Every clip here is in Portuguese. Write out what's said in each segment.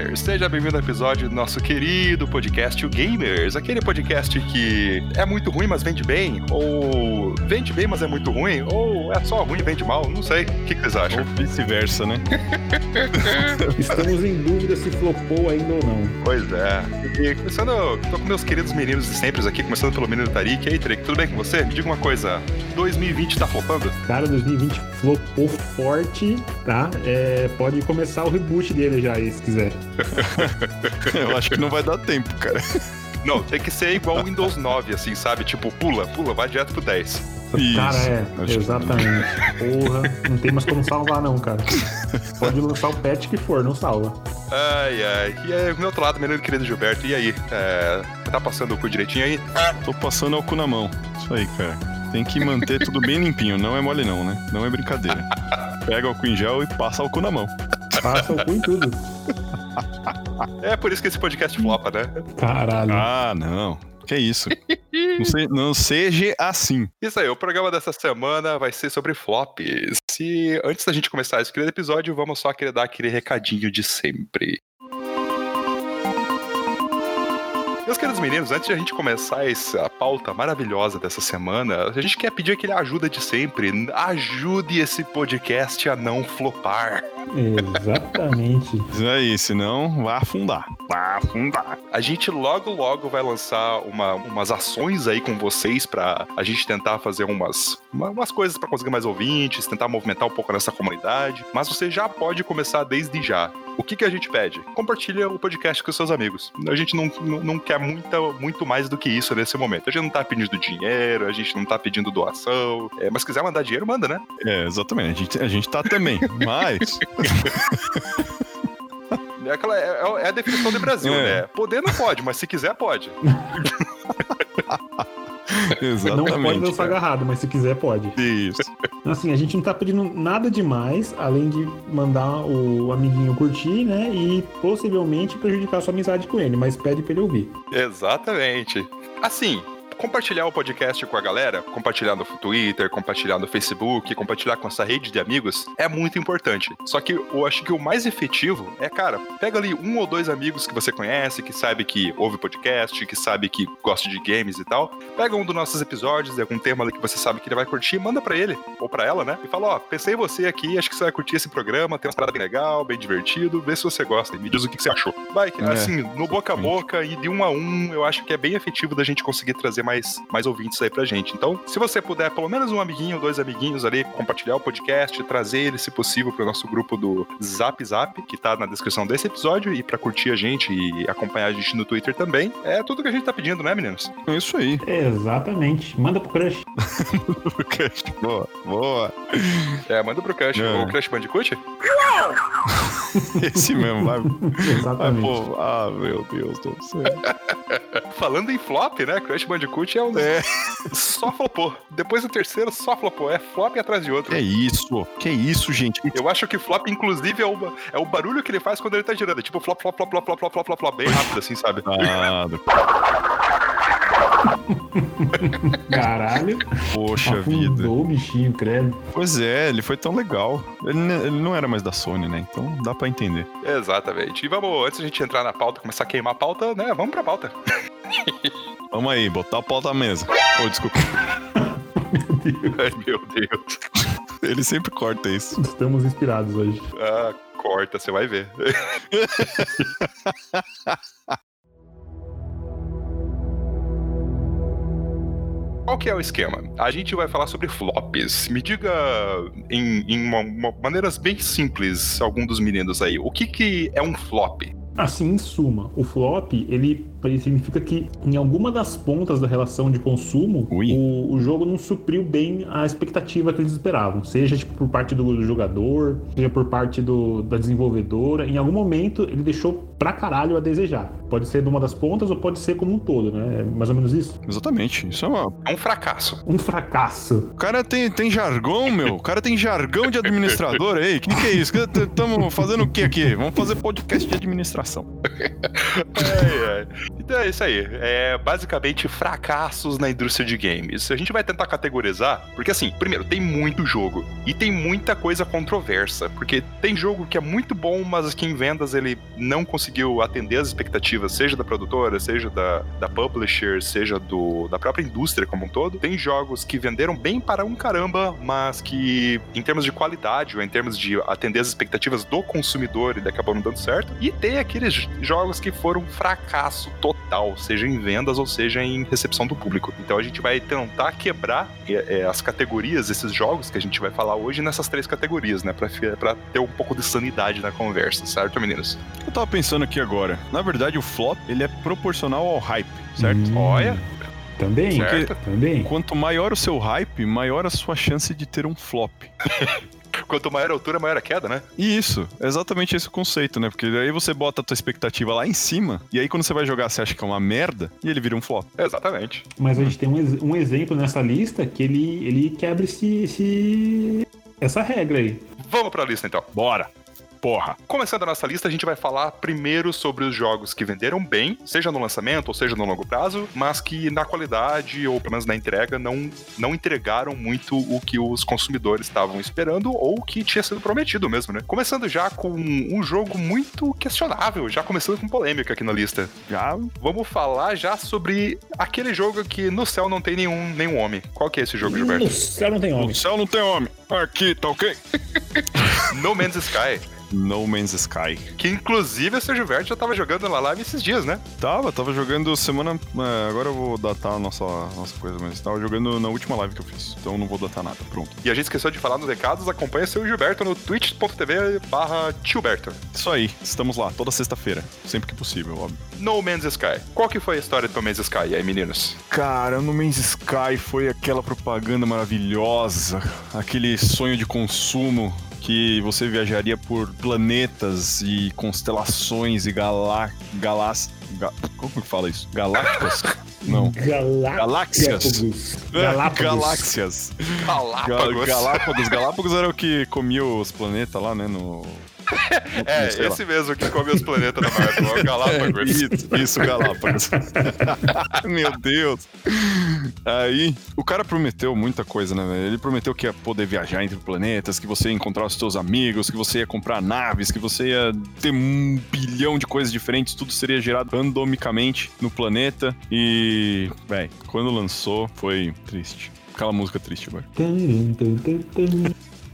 Gamers! Seja bem-vindo ao episódio do nosso querido podcast, o Gamers. Aquele podcast que é muito ruim, mas vende bem, ou vende bem, mas é muito ruim, ou é só ruim e vende mal, não sei. O que, que vocês acham? Ou vice-versa, né? Estamos em dúvida se flopou ainda ou não. Pois é. E começando, tô com meus queridos meninos de sempre aqui, começando pelo menino Tarik. E aí, Tarik, tudo bem com você? Me diga uma coisa, 2020 tá flopando? Cara, 2020 flopou forte, tá? É, pode começar o reboot dele já aí, se quiser. Eu acho que não vai dar tempo, cara. Não, tem que ser igual o Windows 9, assim, sabe? Tipo, pula, pula, vai direto pro 10. Isso, cara, é, acho que- exatamente. Porra, não tem mais como salvar não, cara. Pode lançar o patch que for, não salva. Ai, ai. E aí, do meu outro lado, menino querido Gilberto, e aí? É, tá passando o cu direitinho aí? Tô passando o cu na mão. Isso aí, cara. Tem que manter tudo bem limpinho. Não é mole não, né? Não é brincadeira. Pega o álcool em gel e passa o cu na mão. Passa o cu em tudo. É por isso que esse podcast flopa, né? Caralho. Ah, não. Que isso? Não, se- não seja assim. Isso aí, o programa dessa semana vai ser sobre flops. E antes da gente começar esse querido episódio, vamos só querer dar aquele recadinho de sempre. Meus queridos meninos, antes de a gente começar essa pauta maravilhosa dessa semana, a gente quer pedir aquele ajuda de sempre. Ajude esse podcast a não flopar. Exatamente. Isso aí, senão vai afundar. Vai afundar. A gente logo, logo vai lançar uma- umas ações aí com vocês pra a gente tentar fazer umas, uma- umas coisas pra conseguir mais ouvintes, tentar movimentar um pouco nessa comunidade. Mas você já pode começar desde já. O que, que a gente pede? Compartilha o podcast com seus amigos. A gente não, não, não quer muita, muito mais do que isso nesse momento. A gente não tá pedindo dinheiro, a gente não tá pedindo doação. É, mas se quiser mandar dinheiro, manda, né? É, exatamente. A gente, a gente tá também. Mas. É, aquela, é, é a definição do Brasil, É. né? Poder não pode, mas se quiser, pode. Não pode Exatamente. lançar agarrado, mas se quiser pode. Isso. Assim, a gente não tá pedindo nada demais, além de mandar o amiguinho curtir, né? E possivelmente prejudicar sua amizade com ele, mas pede pra ele ouvir. Exatamente. Assim, compartilhar o podcast com a galera, compartilhar no Twitter, compartilhar no Facebook, compartilhar com essa rede de amigos é muito importante. Só que eu acho que o mais efetivo é, cara, pega ali um ou dois amigos que você conhece, que sabe que ouve podcast, que sabe que gosta de games e tal. Pega um dos nossos episódios, algum tema ali que você sabe que ele vai curtir, manda pra ele, ou pra ela, né? E fala, ó, pensei em você aqui, acho que você vai curtir esse programa, tem umas paradas bem legal, bem divertido, vê se você gosta e me diz o que você achou. Vai, É, assim, no boca a boca e de um a um, eu acho que é bem efetivo da gente conseguir trazer mais, mais ouvintes aí pra gente. Então, se você puder, pelo menos um amiguinho, dois amiguinhos ali, compartilhar o podcast, trazer ele, se possível, pro nosso grupo do Zap Zap, que tá na descrição desse episódio, e pra curtir a gente e acompanhar a gente no Twitter também, é tudo que a gente tá pedindo, né, meninos? É isso aí. Exatamente. Manda pro crush. boa, boa. É, manda pro Crush, É. o Crush Bandicoot? Esse mesmo, vai. Vai, Exatamente. pô. Ah, meu Deus do céu. Falando em flop, né, Crush Bandicoot é um... É. Só flopou. Depois do terceiro, só flopou. É flop atrás de outro. Que isso? Que isso, gente? Eu acho que flop, inclusive, é o, é o barulho que ele faz quando ele tá girando. É tipo flop, flop, flop, flop, flop, flop, flop, flop, flop, bem rápido, assim, sabe? Ah, Caralho. poxa vida. Afundou o bichinho, credo. Pois é, ele foi tão legal. Ele, ele não era mais da Sony, né? Então dá pra entender. Exatamente. E vamos, antes da gente entrar na pauta, começar a queimar a pauta, né? Vamos pra pauta. Vamos aí, botar a pauta na mesa. Ô, desculpa. Ai, meu Deus. Ele sempre corta isso. Estamos inspirados hoje. Ah, corta, você vai ver. Qual que é o esquema? A gente vai falar sobre flops. Me diga em, em uma- uma- maneiras bem simples, algum dos meninos aí, o que, que é um flop? Assim, em suma, o flop, ele, ele significa que em alguma das pontas da relação de consumo, o, o jogo não supriu bem a expectativa que eles esperavam. Seja tipo, por parte do jogador, seja por parte do, da desenvolvedora. Em algum momento, ele deixou pra caralho a desejar. Pode ser de uma das pontas ou pode ser como um todo, né? É mais ou menos isso. Exatamente. Isso é uma. É um fracasso. Um fracasso. O cara tem, tem jargão, meu. O cara tem jargão de administrador aí. O que, que é isso? Estamos fazendo o que aqui? Vamos fazer podcast de administração. Ai, ai. Então é isso aí. É basicamente fracassos na indústria de games. A gente vai tentar categorizar, porque assim, primeiro, tem muito jogo e tem muita coisa controversa, porque tem jogo que é muito bom, mas que em vendas ele não conseguiu conseguiu atender as expectativas, seja da produtora, seja da, da publisher, seja do, da própria indústria como um todo. Tem jogos que venderam bem para um caramba, mas que, em termos de qualidade ou em termos de atender as expectativas do consumidor, ele acabou não dando certo. E tem aqueles jogos que foram um fracasso total, seja em vendas ou seja em recepção do público. Então a gente vai tentar quebrar é, é, as categorias, esses jogos que a gente vai falar hoje nessas três categorias, né? Pra ter um pouco de sanidade na conversa, certo, meninos? Eu tava pensando aqui agora. Na verdade, o flop, ele é proporcional ao hype, certo? Hum. Olha, Também, Certo. também. Quanto maior o seu hype, maior a sua chance de ter um flop. quanto maior a altura, maior a queda, né? E isso, é exatamente esse o conceito, né? Porque aí você bota a tua expectativa lá em cima, e aí quando você vai jogar, você acha que é uma merda, e ele vira um flop. Exatamente. Mas a gente tem um, ex- um exemplo nessa lista que ele, ele quebra esse, esse- essa regra aí. Vamos pra lista então. Bora! Porra! Começando a nossa lista, a gente vai falar primeiro sobre os jogos que venderam bem, seja no lançamento ou seja no longo prazo, mas que na qualidade ou pelo menos na entrega não, não entregaram muito o que os consumidores estavam esperando ou que tinha sido prometido mesmo, né? Começando já com um jogo muito questionável, já começando com polêmica aqui na lista. Já Vamos falar já sobre aquele jogo que no céu não tem nenhum, nenhum homem. Qual que é esse jogo, Gilberto? No céu não tem homem. O céu não tem homem. Aqui, tá ok? No Man's Sky. No Man's Sky. Que inclusive o seu Gilberto já tava jogando na live esses dias, né? Tava, tava jogando semana. é, agora eu vou datar a nossa, nossa coisa, mas tava jogando na última live que eu fiz. Então não vou datar nada. Pronto. E a gente esqueceu de falar nos recados, acompanha seu Gilberto no twitch.tv barra Gilberto. Isso aí, estamos lá, toda sexta-feira. Sempre que possível, óbvio. No Man's Sky. Qual que foi a história do No Man's Sky aí, meninos? Cara, no Man's Sky foi aquela propaganda maravilhosa, aquele sonho de consumo que você viajaria por planetas e constelações e galá... galás... ga- Como que fala isso? Galácticas? Não. Galáxias. Galápagos. Galáxias. Ga- Galápagos. Galápagos. Galápagos era o que comia os planetas lá, né? No. É, sei lá. esse mesmo que come os planetas da Marvel, é o Galápagos. Isso, isso, Galápagos. Meu Deus. Aí, o cara prometeu muita coisa, né, velho? Ele prometeu que ia poder viajar entre planetas, que você ia encontrar os seus amigos, que você ia comprar naves, que você ia ter um bilhão de coisas diferentes, tudo seria gerado randomicamente no planeta. E, velho, quando lançou, foi triste. Aquela música triste agora.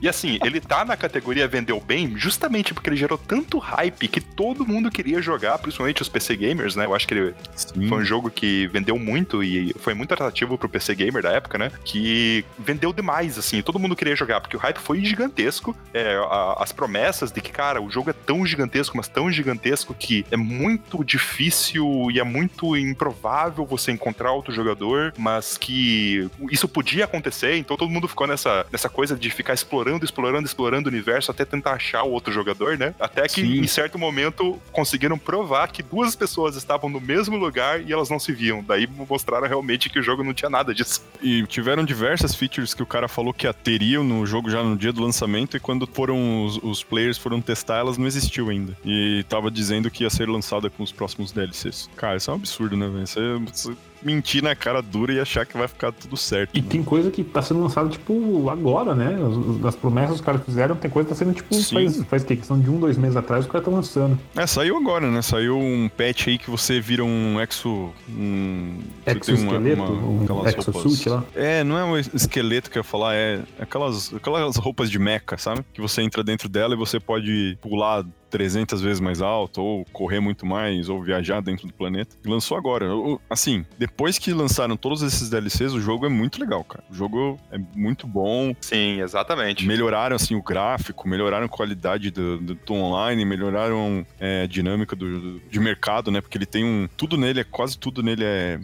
E assim, ele tá na categoria vendeu bem justamente porque ele gerou tanto hype que todo mundo queria jogar, principalmente os PC gamers, né? Eu acho que ele Sim. foi um jogo que vendeu muito e foi muito atrativo pro PC gamer da época, né? Que vendeu demais, assim, todo mundo queria jogar, porque o hype foi gigantesco. É, a- as promessas de que, cara, o jogo é tão gigantesco, mas tão gigantesco que é muito difícil e é muito improvável você encontrar outro jogador, mas que isso podia acontecer, então todo mundo ficou nessa, nessa coisa de ficar explorando, explorando, explorando o universo até tentar achar o outro jogador, né? Até que Sim. em certo momento conseguiram provar que duas pessoas estavam no mesmo lugar e elas não se viam. Daí mostraram realmente que o jogo não tinha nada disso. E tiveram diversas features que o cara falou que teriam no jogo já no dia do lançamento e quando foram os, os players foram testar, elas não existiu ainda. E tava dizendo que ia ser lançada com os próximos DLCs. Cara, isso é um absurdo, né, velho? Você, você mentir na cara dura e achar que vai ficar tudo certo. E né? tem coisa que tá sendo lançada, tipo, agora, né? As, as promessas que os caras fizeram, tem coisa que tá sendo, tipo, Sim. faz, faz o quê? Questão de um, dois meses atrás, os caras estão lançando. É, saiu agora, né? Saiu um patch aí que você vira um exo. Um, uma- Exoesqueleto, uma- aquelas um exosuit lá. É, não é um esqueleto que eu ia falar, é aquelas, aquelas roupas de mecha, sabe? Que você entra dentro dela e você pode pular 300 vezes mais alto, ou correr muito mais, ou viajar dentro do planeta. E lançou agora. Assim, depois que lançaram todos esses DLCs, o jogo é muito legal, cara. O jogo é muito bom. Sim, exatamente. Melhoraram, assim, o gráfico, melhoraram a qualidade do, do, do online, melhoraram é, a dinâmica do, do- de mercado, né? Porque ele tem um... Tudo nele, é quase tudo nele é...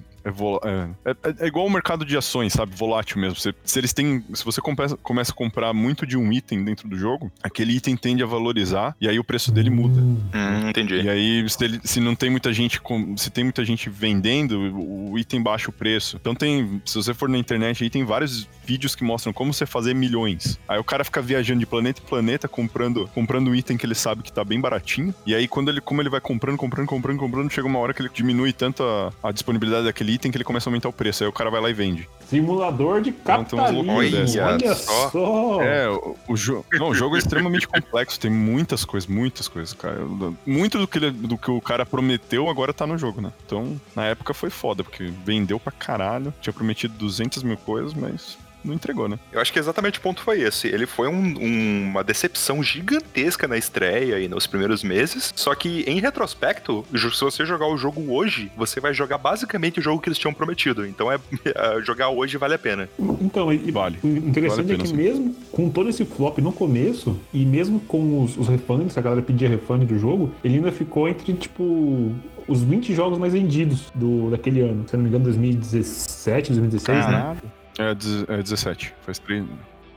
É, é- é- é igual o mercado de ações, sabe? Volátil mesmo. Você- se eles têm. Se você começa, começa a comprar muito de um item dentro do jogo, aquele item tende a valorizar e aí o preço dele muda. Hum, entendi. E aí, se, ele- se não tem muita gente, com- se tem muita gente vendendo, o, o item baixa o preço. Então tem, se você for na internet aí, tem vários vídeos que mostram como você fazer milhões. Aí o cara fica viajando de planeta em planeta, comprando, comprando um item que ele sabe que tá bem baratinho. E aí, quando ele, como ele vai comprando, comprando, comprando, comprando, chega uma hora que ele diminui tanto a, a disponibilidade daquele item que ele começa a aumentar o preço. Aí o cara vai lá e vende. Simulador de Então capitalismo. loucuras dessas. Olha Só. só. É, o, o jogo. Não, o jogo é extremamente complexo, tem muitas coisas, muitas coisas, cara. Muito do que, ele- do que o cara prometeu agora tá no jogo, né? Então, na época foi foda, porque vendeu pra caralho. Tinha prometido 200 mil coisas, mas não entregou, né? Eu acho que exatamente o ponto foi esse. Ele foi um- um- uma decepção gigantesca na estreia e nos primeiros meses. Só que, em retrospecto, se você jogar o jogo hoje, você vai jogar basicamente o jogo que eles tinham prometido. Então, é, é, jogar hoje vale a pena. Então, e- Vale. o interessante Vale a é que pena, sim. mesmo com todo esse flop no começo, e mesmo com os, os refunds, a galera pedia refund do jogo, ele ainda ficou entre, tipo, os 20 jogos mais vendidos do, daquele ano. Se eu não me engano, 2017, 2016, né? É, dez- é 17. Faz três.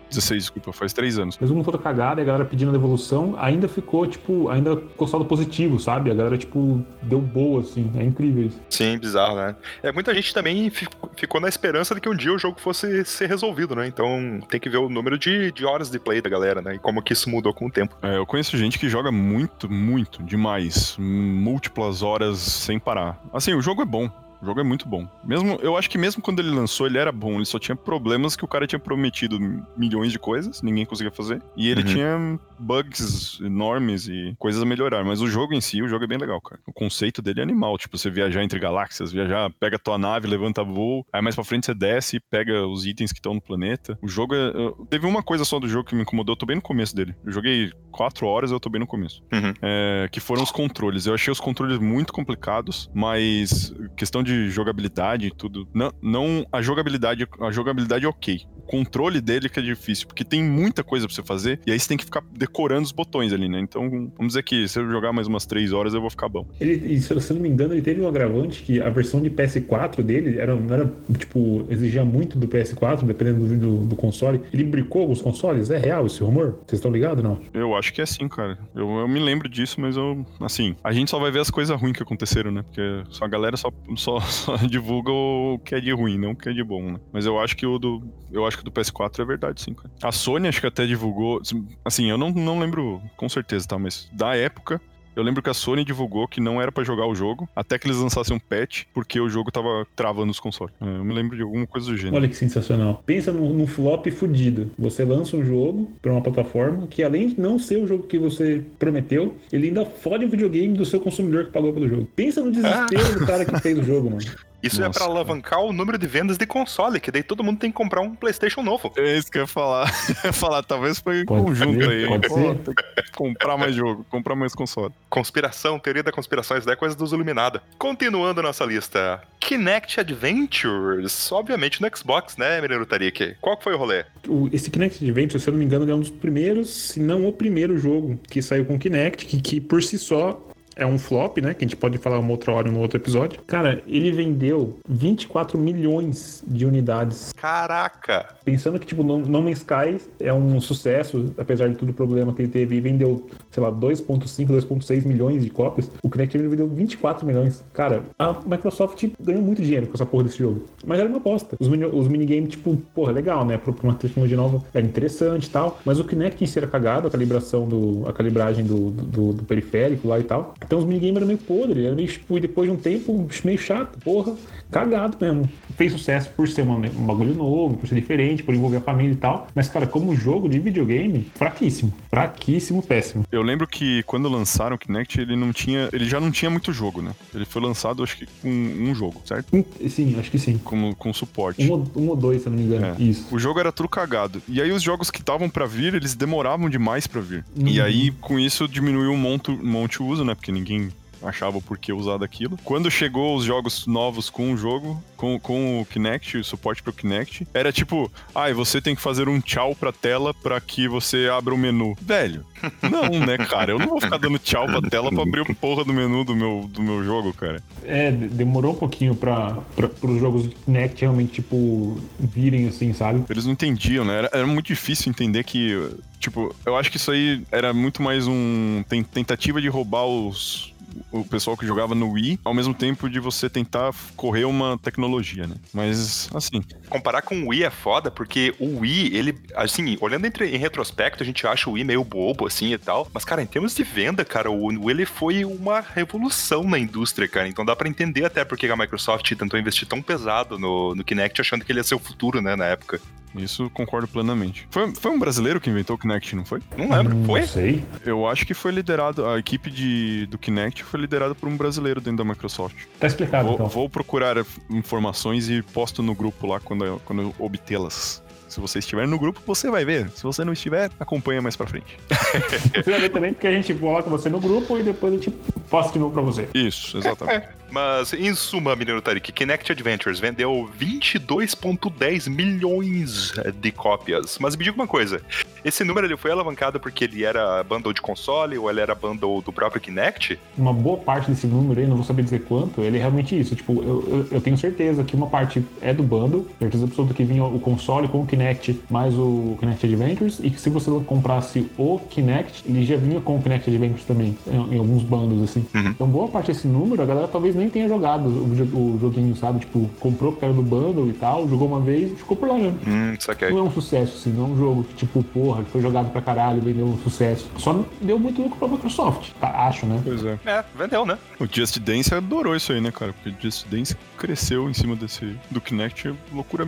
16, desculpa, faz três anos. Mesmo toda cagada, e a galera pedindo devolução, ainda ficou, tipo, ainda ficou saldo positivo, sabe? A galera, tipo, deu boa, assim. É incrível isso. Sim, bizarro, né? É, muita gente também fi- ficou na esperança de que um dia o jogo fosse ser resolvido, né? Então tem que ver o número de, de horas de play da galera, né? E como que isso mudou com o tempo. É, eu conheço gente que joga muito, muito, demais. Múltiplas horas sem parar. Assim, o jogo é bom. O jogo é muito bom. Mesmo, eu acho que mesmo quando ele lançou, ele era bom. Ele só tinha problemas que o cara tinha prometido milhões de coisas, ninguém conseguia fazer. E ele Uhum. tinha bugs enormes e coisas a melhorar. Mas o jogo em si, o jogo é bem legal, cara. O conceito dele é animal. Tipo, você viajar entre galáxias, viajar, pega tua nave, levanta voo, aí mais pra frente você desce e pega os itens que estão no planeta. O jogo é. Teve uma coisa só do jogo que me incomodou, eu tô bem no começo dele. Eu joguei quatro horas, eu tô bem no começo. É, que foram os controles. Eu achei os controles muito complicados, mas questão de jogabilidade e tudo. Não, não a jogabilidade, a jogabilidade é ok. O controle dele que é difícil, porque tem muita coisa pra você fazer, e aí você tem que ficar decorando os botões ali, né? Então, vamos dizer que se eu jogar mais umas três horas, eu vou ficar bom. Ele, e se eu não me engano, ele teve um agravante que a versão de PS4 dele era, não era, tipo, exigia muito do PS4, dependendo do, do, do console. Ele brincou com os consoles? É real esse rumor? Vocês estão ligados não? Eu acho que é assim, cara. Eu, eu me lembro disso, mas eu, assim, a gente só vai ver as coisas ruins que aconteceram, né? Porque só a galera só, só, só divulga o que é de ruim, não o que é de bom, né? Mas eu acho que o do, eu acho que do PS4 é verdade, sim, cara. A Sony acho que até divulgou, assim, eu não, não lembro com certeza, tá? Mas da época, eu lembro que a Sony divulgou que não era pra jogar o jogo até que eles lançassem um patch, porque o jogo tava travando os consoles. É, Eu me lembro de alguma coisa do gênero. Olha que sensacional. Pensa num, num flop fudido. Você lança um jogo pra uma plataforma que, além de não ser o jogo que você prometeu, ele ainda fode o videogame do seu consumidor que pagou pelo jogo. Pensa no desespero do cara que fez o jogo, mano. Isso é Nossa, pra cara. alavancar o número de vendas de console, que daí todo mundo tem que comprar um PlayStation novo. É isso que eu ia falar. Eu ia falar, talvez foi em conjunto ser, aí. pode Pô, comprar mais jogo, comprar mais console. Conspiração, teoria da conspiração, isso daí é coisa dos Iluminada. Continuando a nossa lista. Kinect Adventures, obviamente no Xbox, né, Menino Tarik? Qual que foi o rolê? O- esse Kinect Adventure, se eu não me engano, ele é um dos primeiros, se não o primeiro jogo que saiu com Kinect, que, que por si só é um flop, né? Que a gente pode falar uma outra hora no outro episódio. Cara, ele vendeu 24 milhões de unidades. Caraca! Pensando que, tipo, No, no Man's Sky é um sucesso, apesar de todo o problema que ele teve, e vendeu, sei lá, 2,5, 2,6 milhões de cópias. O Kinect ele vendeu 24 milhões. Cara, a Microsoft ganhou muito dinheiro com essa porra desse jogo. Mas era uma aposta. Os, mini, os minigames, tipo, porra, legal, né? Pra uma tecnologia nova é interessante e tal. Mas o Kinect em si era cagado, a calibração do. a calibragem do, do, do periférico lá e tal. Então os minigames eram meio podres, era meio, tipo, e depois de um tempo, meio chato, porra, cagado mesmo. Fez sucesso por ser uma- um bagulho novo, por ser diferente, por envolver a família e tal. Mas, cara, como jogo de videogame, fraquíssimo. Fraquíssimo, péssimo. Eu lembro que quando lançaram o Kinect, ele não tinha. Ele já não tinha muito jogo, né? Ele foi lançado, acho que com um jogo, certo? Hum, Sim, acho que sim. Com, com suporte. Um, ou- um ou dois, se eu não me engano. É. Isso. O jogo era tudo cagado. E aí os jogos que estavam pra vir, eles demoravam demais pra vir. E Uhum. aí, com isso, diminuiu um monte, um monte o uso, né? Porque ninguém achava por que usar daquilo. Quando chegou os jogos novos com o jogo, com, com o Kinect, o suporte pro Kinect, era tipo, ai, você tem que fazer um tchau pra tela pra que você abra o menu. Velho, não, né, cara? Eu não vou ficar dando tchau pra tela pra abrir o porra do menu do meu, do meu jogo, cara. É, de- demorou um pouquinho pra, pra, pros jogos de Kinect realmente, tipo, virem assim, sabe? Eles não entendiam, né? Era, era muito difícil entender que, tipo, eu acho que isso aí era muito mais um ten- tentativa de roubar os o pessoal que jogava no Wii, ao mesmo tempo de você tentar correr uma tecnologia, né? Mas, assim. Comparar com o Wii é foda, porque o Wii, ele, assim, olhando entre, em retrospecto, a gente acha o Wii meio bobo, assim e tal. Mas, cara, em termos de venda, cara, o Wii ele foi uma revolução na indústria, cara. Então dá para entender até porque a Microsoft tentou investir tão pesado no, no Kinect, achando que ele ia ser o futuro, né, na época. Isso concordo plenamente. Foi, foi um brasileiro que inventou o Kinect, não foi? Não lembro, foi? Não sei. Eu acho que foi liderado, a equipe de, do Kinect foi liderada por um brasileiro dentro da Microsoft. Tá explicado, Vou, então. vou procurar informações e posto no grupo lá quando eu, quando eu obtê-las. Se você estiver no grupo, você vai ver. Se você não estiver, acompanha mais pra frente. Você vai ver também porque a gente coloca você no grupo e depois a gente posta de novo pra você. Isso, exatamente. Mas, em suma, menino Tarik, Kinect Adventures vendeu 22,10 milhões de cópias. Mas me diga uma coisa: esse número ele foi alavancado porque ele era bundle de console ou ele era bundle do próprio Kinect? Uma boa parte desse número aí, não vou saber dizer quanto, ele é realmente isso. Tipo, eu, eu, eu tenho certeza que uma parte é do bundle, certeza absoluta que vinha o console com o Kinect mais o Kinect Adventures, e que se você comprasse o Kinect, ele já vinha com o Kinect Adventures também, em, em alguns bundles, assim. Uhum. Então, boa parte desse número, a galera talvez nem tenha jogado o, o joguinho, sabe? Tipo, comprou porque era do bundle e tal, jogou uma vez e ficou por lá mesmo. Hum, saquei. Não é um sucesso, assim, não é um jogo que, tipo, porra, que foi jogado pra caralho, vendeu um sucesso. Só deu muito lucro pra Microsoft, tá? acho, né? Pois é. É, vendeu, né? O Just Dance adorou isso aí, né, cara? Porque o Just Dance cresceu em cima desse do Kinect loucura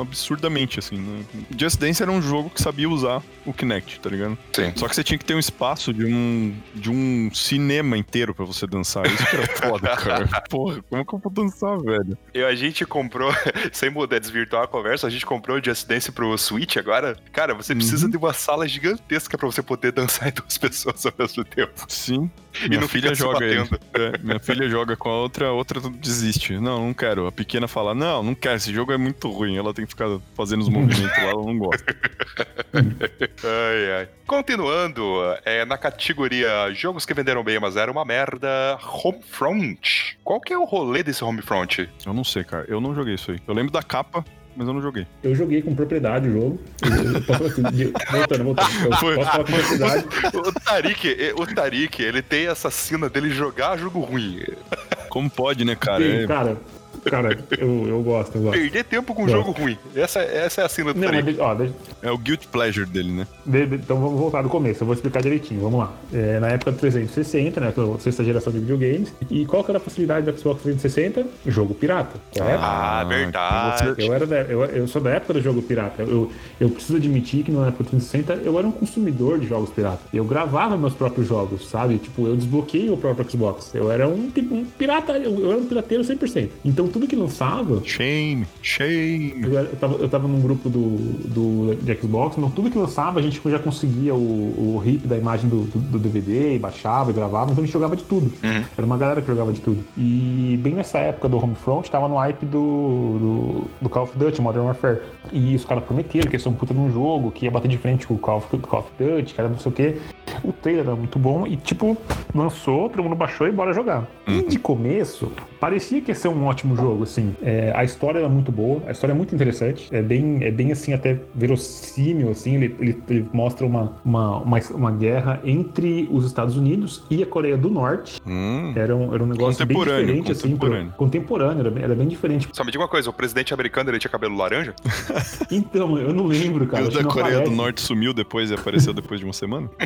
absurdamente, assim. Né? Just Dance era um jogo que sabia usar o Kinect, tá ligado? Sim. Só que você tinha que ter um espaço de um, de um cinema inteiro pra você dançar. Isso que era foda, cara. Porra, como que eu vou dançar, velho? E a gente comprou, sem mudar, desvirtuar a conversa, a gente comprou o Just Dance pro Switch agora. Cara, você precisa Uhum. de uma sala gigantesca pra você poder dançar em duas pessoas ao mesmo tempo. Sim. E Minha não filha fica se joga. É, minha filha joga com a outra, a outra desiste. Não, não quero. A pequena fala: Não, não quero, esse jogo é muito ruim. Ela tem que ficar fazendo os movimentos lá, ela não gosta. Ai, ai. Continuando, é, na categoria jogos que venderam bem, mas era uma merda, Homefront. Qual que é o rolê desse Homefront? Eu não sei, cara. Eu não joguei isso aí. Eu lembro da capa, mas eu não joguei. Eu joguei com propriedade o jogo. Assim, voltando, voltando. Foi. posso falar com propriedade. O Tarik, o Tarik, ele tem essa cena dele jogar jogo ruim. Como pode, né, cara? Sim, É- cara, cara, eu, eu gosto, eu gosto. Perder tempo com Não. jogo ruim. Essa, essa é a cena do Não, mas, ó, deixa- É o guilt pleasure dele, né? de- de- então vamos voltar do começo, eu vou explicar direitinho, vamos lá. É, na época do 360, né, a sexta geração de videogames, e qual que era a facilidade do Xbox 360? Jogo pirata, correto? Ah, então verdade. você- Eu, era da- eu, eu sou da época do jogo pirata. Eu, eu preciso admitir que na época do 360 eu era um consumidor de jogos pirata. Eu gravava meus próprios jogos, sabe? Tipo, eu desbloqueei o próprio Xbox. Eu era um, tipo, um pirata, eu, eu era um pirateiro 100%. Então tudo que lançava, Shame, shame. eu, eu, tava, eu tava num grupo do, do de Xbox, então tudo que lançava a gente já conseguia o, o RIP da imagem do, do, do DVD, e baixava e gravava, então a gente jogava de tudo. Era uma galera que jogava de tudo. E bem nessa época do Homefront, tava no hype do, do, do Call of Duty, Modern Warfare. E os caras prometeram que ia ser um puta de um jogo, que ia bater de frente com o Call of, Call of Duty, era não sei o quê. O trailer era muito bom e, tipo, lançou, todo mundo baixou e bora jogar. E de começo, parecia que ia ser um ótimo jogo, assim. É, a história era muito boa, a história é muito interessante. É bem, é bem assim, até verossímil, assim. Ele, ele, ele mostra uma, uma, uma, uma guerra entre os Estados Unidos e a Coreia do Norte. Hum, Era um, era um negócio bem Contemporâneo, diferente, assim. pro- contemporâneo. contemporâneo, era bem, era bem diferente. Só me diga uma coisa, o presidente americano ele tinha cabelo laranja? Então, eu não lembro, cara. o da Coreia do aparece. Norte sumiu depois e apareceu depois de uma semana?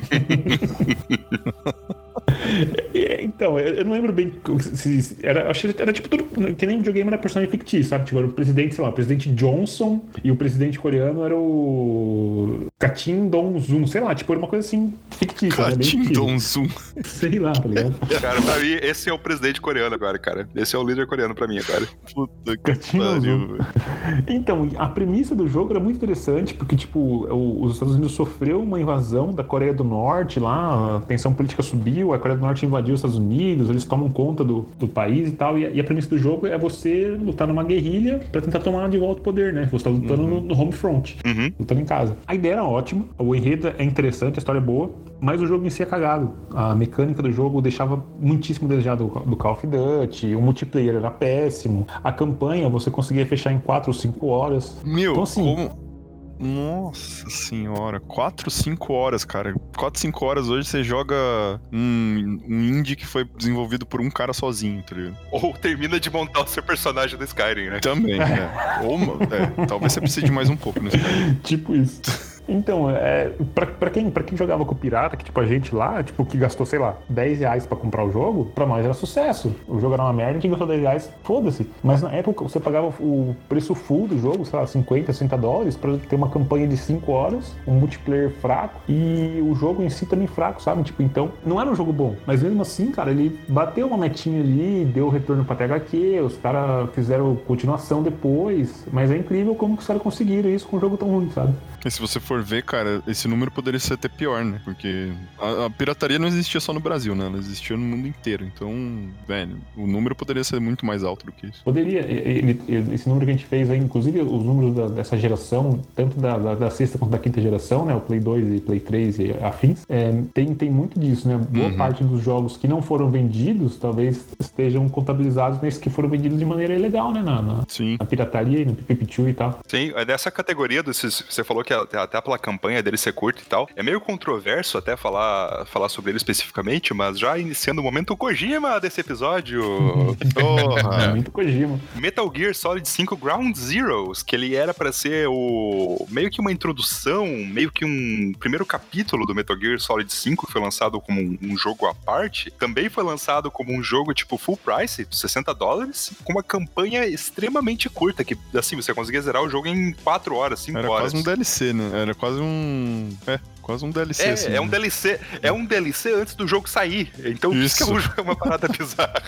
É, Então, eu eu não lembro bem se, era, acho que era tipo tudo, que nem videogame era personagem fictício, sabe? Tipo, era o presidente, sei lá, o presidente Johnson e o presidente coreano era o Katin Dong-zoon, sei lá, tipo, era uma coisa assim fictícia, né? Katim. Dong-zoom. Sei lá, tá ligado? Cara, pra mim, esse é o presidente coreano agora, cara. Esse é o líder coreano pra mim agora. Puta que Katim pariu, Dong-zoon. Então, a premissa do jogo era muito interessante, porque, tipo, os Estados Unidos sofreu uma invasão da Coreia do Norte lá, a tensão política subiu, a Coreia do Norte invadiu os Estados Unidos, eles tomam conta do, do país e tal, e a, e a premissa do jogo é você lutar numa guerrilha pra tentar tomar de volta o poder, né? Você tá lutando no, no home front, Uhum. lutando em casa. A ideia era ótima, o enredo é interessante, a história é boa, mas o jogo em si é cagado. A mecânica do jogo deixava muitíssimo desejado do, do Call of Duty, o multiplayer era péssimo, a campanha você conseguia fechar em 4 ou 5 horas. Meu, Então, assim, como. Nossa senhora, 4, 5 horas, cara. 4, 5 horas hoje você joga um, um indie que foi desenvolvido por um cara sozinho, tá ligado? Ou termina de montar o seu personagem do Skyrim, né? Também, né? Ou, é, talvez você precise de mais um pouco no Skyrim. tipo isso. Então, é, pra, pra, quem, pra quem jogava com o pirata, que tipo a gente lá, tipo, que gastou, sei lá, 10 reais pra comprar o jogo, pra nós era sucesso. O jogo era uma merda, quem gastou 10 reais, foda-se. Mas na época você pagava o preço full do jogo, sei lá, 50, 60 dólares, pra ter uma campanha de 5 horas, um multiplayer fraco e o jogo em si também fraco, sabe? Tipo, então, não era um jogo bom. Mas mesmo assim, cara, ele bateu uma metinha ali, deu retorno pra THQ, os caras fizeram continuação depois. Mas é incrível como que os caras conseguiram isso com um jogo tão ruim, sabe? E se você for ver, cara, esse número poderia ser até pior, né? Porque a, a, pirataria não existia só no Brasil, né? Ela existia no mundo inteiro. Então, velho, o número poderia ser muito mais alto do que isso. Poderia. Ele, ele, esse número que a gente fez aí, inclusive os números da, dessa geração, tanto da, da, da, sexta quanto da quinta geração, né? O Play 2 e Play 3 e afins, é, tem, tem muito disso, né? Boa uhum. parte dos jogos que não foram vendidos, talvez estejam contabilizados nesses que foram vendidos de maneira ilegal, né? Na, na, Sim. na pirataria e no PPP2 e tal. Sim, é dessa categoria desses. Você falou que até pela campanha dele ser curto e tal. É meio controverso até falar, falar sobre ele especificamente, mas já iniciando o momento Kojima desse episódio. Porra! Muito Kojima. Metal Gear Solid 5 Ground Zeroes, que ele era para ser o meio que uma introdução, meio que um primeiro capítulo do Metal Gear Solid 5, que foi lançado como um, um jogo à parte, também foi lançado como um jogo tipo full price, 60 dólares, com uma campanha extremamente curta, que assim, você conseguia zerar o jogo em 4 horas, 5 era horas. Era quase um DLC, né? Era quase um. É, quase um DLC. É, assim, é um DLC. É um DLC antes do jogo sair. Então isso, isso que é uma parada bizarra.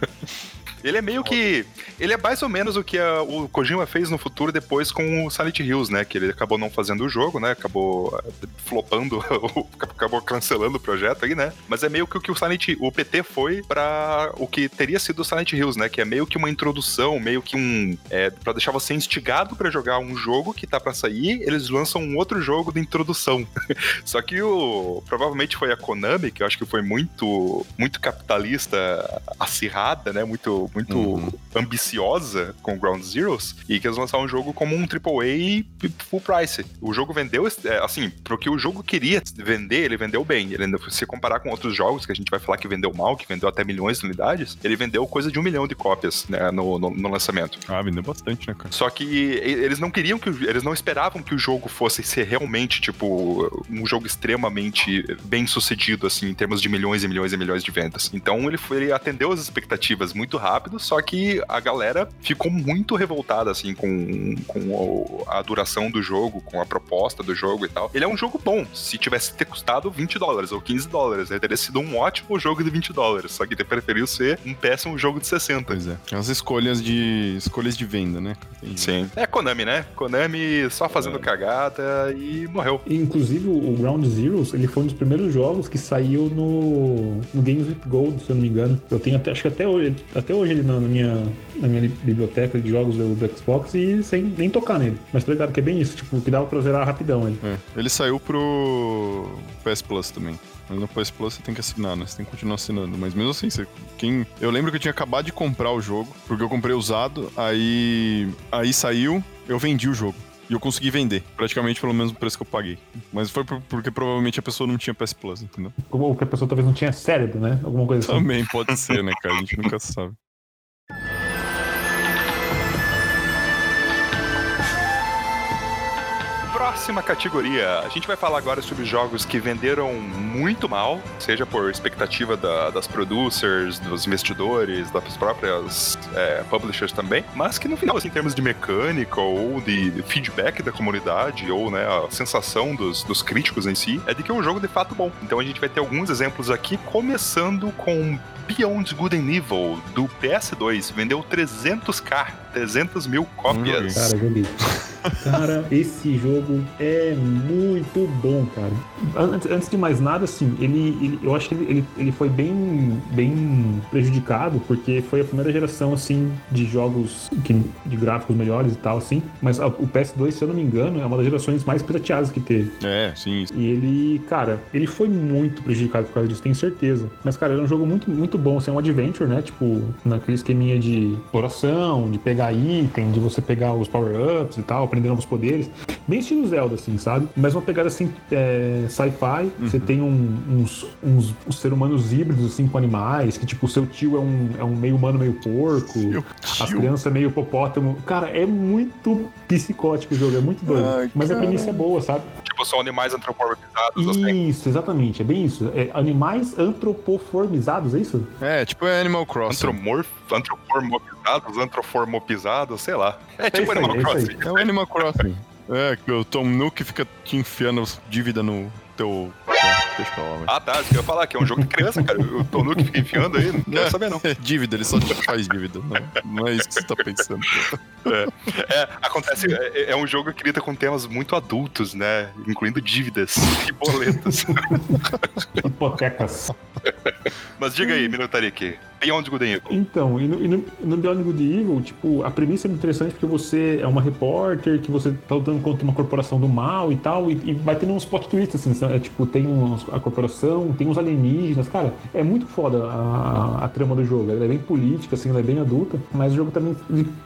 Ele é meio que. Ele é mais ou menos o que a, o Kojima fez no futuro depois com o Silent Hills, né? Que ele acabou não fazendo o jogo, né? Acabou eh, flopando, acabou cancelando o projeto aí, né? Mas é meio que o que o Silent o PT foi para o que teria sido o Silent Hills, né? Que é meio que uma introdução, meio que um. É, para deixar você instigado para jogar um jogo que tá para sair, eles lançam um outro jogo de introdução. Só que o. Provavelmente foi a Konami, que eu acho que foi muito, muito capitalista acirrada, né? Muito muito uhum. ambiciosa com Ground Zeroes e que eles lançaram um jogo como um AAA full price. O jogo vendeu, é, assim, pro que o jogo queria vender, ele vendeu bem. Ele, se comparar com outros jogos que a gente vai falar que vendeu mal, que vendeu até milhões de unidades, ele vendeu coisa de um milhão de cópias né, no, no, no, lançamento. Ah, vendeu bastante, né, cara? Só que eles não queriam que, eles não esperavam que o jogo fosse ser realmente, tipo, um jogo extremamente bem sucedido, assim, em termos de milhões e milhões e milhões de vendas. Então ele, foi, ele atendeu as expectativas muito rápido rápido, só que a galera ficou muito revoltada, assim, com, com a duração do jogo, com a proposta do jogo e tal. Ele é um jogo bom. Se tivesse ter custado 20 dólares ou 15 dólares, ele teria sido um ótimo jogo de 20 dólares. Só que ele preferiu ser um péssimo jogo de 60. Pois é. As escolhas de escolhas de venda, né? Entendi. Sim. É Konami, né? Konami só fazendo é. cagada e morreu. Inclusive, o Ground Zeroes, ele foi um dos primeiros jogos que saiu no, no Games with Gold, se eu não me engano. Eu tenho até, acho que até hoje, até hoje ele na, minha, na minha biblioteca de jogos do, do, Xbox e sem nem tocar nele. Mas tá ligado que é bem isso, tipo, que dava pra zerar rapidão aí. É. Ele saiu pro PS Plus também. Mas no PS Plus você tem que assinar, né? Você tem que continuar assinando. Mas mesmo assim, você, quem... eu lembro que eu tinha acabado de comprar o jogo, porque eu comprei usado, aí, aí saiu, eu vendi o jogo. E eu consegui vender, praticamente pelo mesmo preço que eu paguei. Mas foi porque provavelmente a pessoa não tinha PS Plus, entendeu? Ou que a pessoa talvez não tinha cérebro, né? Alguma coisa assim. Também pode ser, né, cara? A gente nunca sabe. Próxima categoria, a gente vai falar agora sobre jogos que venderam muito mal, seja por expectativa da, das producers, dos investidores, das próprias é, publishers também, mas que no final, assim, em termos de mecânica ou de feedback da comunidade, ou né, a sensação dos, dos críticos em si, é de que é um jogo de fato bom. Então a gente vai ter alguns exemplos aqui, começando com Beyond Good and Evil, do PS2, vendeu 300k, 300 mil cópias. Cara, joguei. Cara, esse jogo é muito bom, cara. Antes, antes de mais nada, assim, ele, ele eu acho que ele, ele, ele, foi bem, bem prejudicado, porque foi a primeira geração, assim, de jogos que, de gráficos melhores e tal, assim. Mas a, o PS2, se eu não me engano, é uma das gerações mais pirateadas que teve. É, sim. E ele, cara, ele foi muito prejudicado por causa disso, tenho certeza. Mas, cara, era um jogo muito, muito bom, assim, é um adventure, né? Tipo, naquele esqueminha de exploração, de pegar item, de você pegar os power-ups e tal, aprender novos poderes. Bem estilo Zelda, assim, sabe? Mas uma pegada assim, é, sci-fi. Você tem um- uns, uns, uns seres humanos híbridos, assim, com animais, que tipo, o seu tio é um, é um meio humano, meio porco. As crianças meio hipopótamo. Cara, é muito psicótico o jogo, é muito doido. Ai, Mas a premissa é boa, sabe? Tipo, são animais antropomorfizados, assim. Isso, exatamente, é bem isso. É, animais antropoformizados, é isso? É, tipo é Animal Crossing. Antromorf, antroformopizados, antroformopizados, sei lá. É tipo isso aí, Animal é. Crossing. É o Animal Crossing. É, que o Tom Nook fica te enfiando dívida no teu. É, Deixa pra lá, velho. Ah, tá. Isso que eu ia falar, que é um jogo de criança, cara. O Tonu fica enfiando aí, não quero saber, não. É dívida, ele só te faz dívida. Não, não é isso que você tá pensando. É, acontece, é, é um jogo que lida com temas muito adultos, né? Incluindo dívidas e boletos. Hipotecas. Mas diga aí, Minotarik, Beyond Good and Evil. Então, e no, e no, no Beyond Good and Evil, tipo, a premissa é muito interessante porque você é uma repórter, que você tá lutando contra uma corporação do mal e tal, e, e vai tendo uns plot twists, assim, é, tipo, tem a corporação, tem uns alienígenas, cara, é muito foda a, a, trama do jogo, ela é bem política, assim, ela é bem adulta, mas o jogo também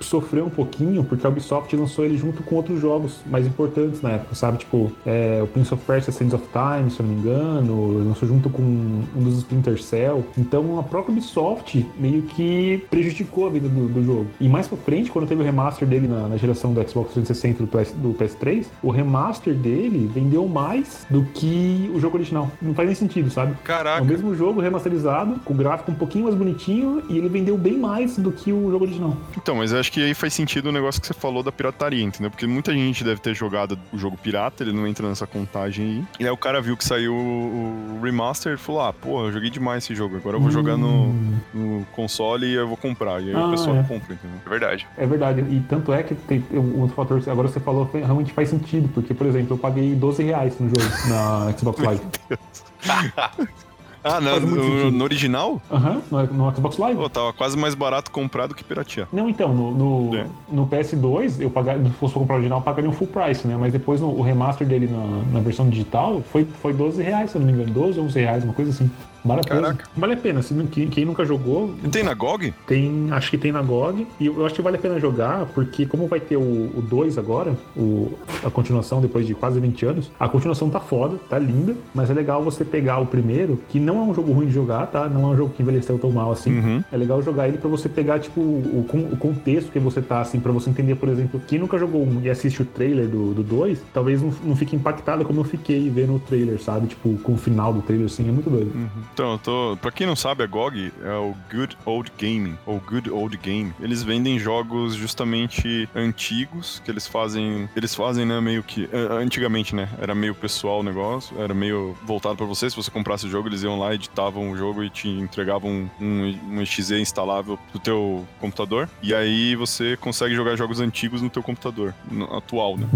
sofreu um pouquinho, porque a Ubisoft lançou ele junto com outros jogos mais importantes na época, sabe? Tipo, é, o Prince of Persia Sands of Time, se eu não me engano, lançou junto com um dos Splinter Cell, então a própria Ubisoft meio que prejudicou a vida do, do jogo. E mais pra frente, quando teve o remaster dele na, na geração do Xbox 360 e do, PS, do PS3, o remaster dele vendeu mais do que o jogo original. Não faz nem sentido, sabe? É Caraca. o mesmo jogo remasterizado, com o gráfico um pouquinho mais bonitinho, e ele vendeu bem mais do que o jogo original. Então, mas eu acho que aí faz sentido o negócio que você falou da pirataria, entendeu? Porque muita gente deve ter jogado o jogo pirata, ele não entra nessa contagem aí. E aí o cara viu que saiu o remaster e falou: Ah, porra, eu joguei demais esse jogo, agora eu vou jogar no, no console e eu vou comprar. E aí Ah, o pessoal é. compra, entendeu? É verdade. É verdade, e tanto é que tem um outro fator que agora você falou realmente faz sentido, porque, por exemplo, eu paguei 12 reais no jogo na Xbox Live. Ah, não, no, no original? Aham, no, no Xbox Live. Pô, tava quase mais barato comprar do que piratear. Não, então, no, no, É. no PS2, eu pagaria, se fosse comprar o original, eu pagaria um full price, né? Mas depois no, o remaster dele na, na versão digital foi, foi 12 reais, se eu não me engano. 12, 11 reais, uma coisa assim. Vale a pena. Caraca. Vale a pena. Se, não- quem, quem nunca jogou, Tem na GOG? tem, acho que tem na GOG. E eu acho que vale a pena jogar, porque como vai ter o 2 agora, o, a continuação depois de quase 20 anos, a continuação tá foda, tá linda, mas é legal você pegar o primeiro, que não é um jogo ruim de jogar, tá? Não é um jogo que envelheceu tão mal assim. Uhum. É legal jogar ele pra você pegar, tipo, o, o contexto que você tá, assim, pra você entender, por exemplo, quem nunca jogou um e assiste o trailer do 2, talvez não, não fique impactado como eu fiquei vendo o trailer, sabe? Tipo, com o final do trailer, assim, é muito doido. Então, eu tô. Pra quem não sabe, a GOG é o Good Old Gaming, ou Good Old Game. Eles vendem jogos justamente antigos, que eles fazem. Eles fazem, né, meio que. Antigamente, né? Era meio pessoal o negócio, era meio voltado pra você. Se você comprasse o jogo, eles iam lá, editavam o jogo e te entregavam um, um exe instalável pro teu computador. E aí você consegue jogar jogos antigos no teu computador, no- atual, né?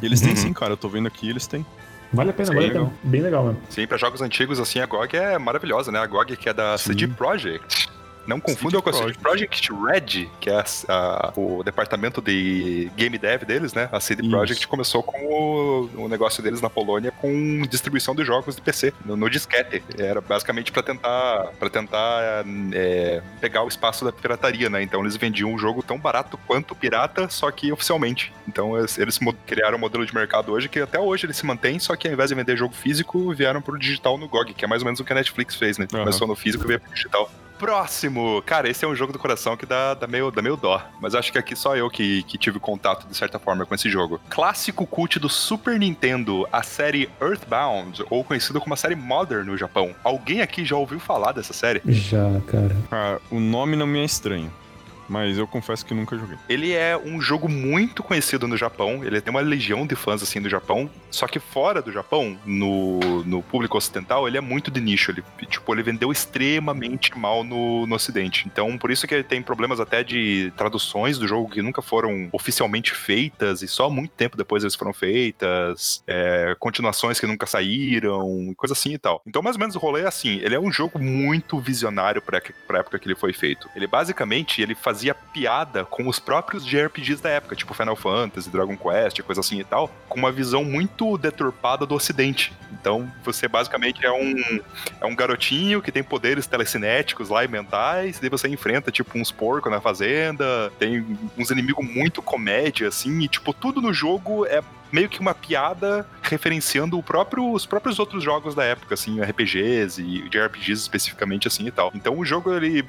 E eles têm Uhum. sim, cara. Eu tô vendo aqui, eles têm. Vale a pena, Sim, vale a pena. Bem legal, mano. Sim, pra jogos antigos, assim, a GOG é maravilhosa, né? A GOG que é da Sim. CD Projekt. Não confundam com a CD Projekt Red, que é a- a- o departamento de game dev deles, né? A CD. Projekt começou com o, o negócio deles na Polônia com distribuição de jogos de PC, no, no disquete. Era basicamente pra tentar, pra tentar é, pegar o espaço da pirataria, né? Então eles vendiam um jogo tão barato quanto pirata, só que oficialmente. Então eles, eles criaram um modelo de mercado hoje que até hoje ele se mantém, só que ao invés de vender jogo físico, vieram pro digital no GOG, que é mais ou menos o que a Netflix fez, né? Aham. Começou no físico e veio pro digital. Próximo! Cara, esse é um jogo do coração que dá, dá, meio, dá meio dó. Mas acho que aqui só eu que, que tive contato, de certa forma, com esse jogo. Clássico cult do Super Nintendo, a série Earthbound, ou conhecido como a série Modern no Japão. Alguém aqui já ouviu falar dessa série? Já, cara. Ah, o nome não me é estranho. Mas eu confesso que nunca joguei. Ele é um jogo muito conhecido no Japão, ele tem uma legião de fãs assim do Japão, só que fora do Japão, no, no público ocidental, ele é muito de nicho, ele, tipo, ele vendeu extremamente mal no, no ocidente. Então, por isso que ele tem problemas até de traduções do jogo que nunca foram oficialmente feitas e só muito tempo depois eles foram feitas, é, continuações que nunca saíram, coisa assim e tal. Então, mais ou menos o rolê é assim, ele é um jogo muito visionário para época que ele foi feito. Ele basicamente, ele fazia fazia piada com os próprios JRPGs da época, tipo Final Fantasy, Dragon Quest, coisa assim e tal, com uma visão muito deturpada do ocidente. Então, você basicamente é um, é um garotinho que tem poderes telecinéticos lá e mentais, e daí você enfrenta, tipo, uns porcos na fazenda, tem uns inimigos muito comédia, assim, e, tipo, tudo no jogo é meio que uma piada referenciando próprio, os próprios outros jogos da época, assim, RPGs e de RPGs especificamente, assim e tal. Então o jogo, ele.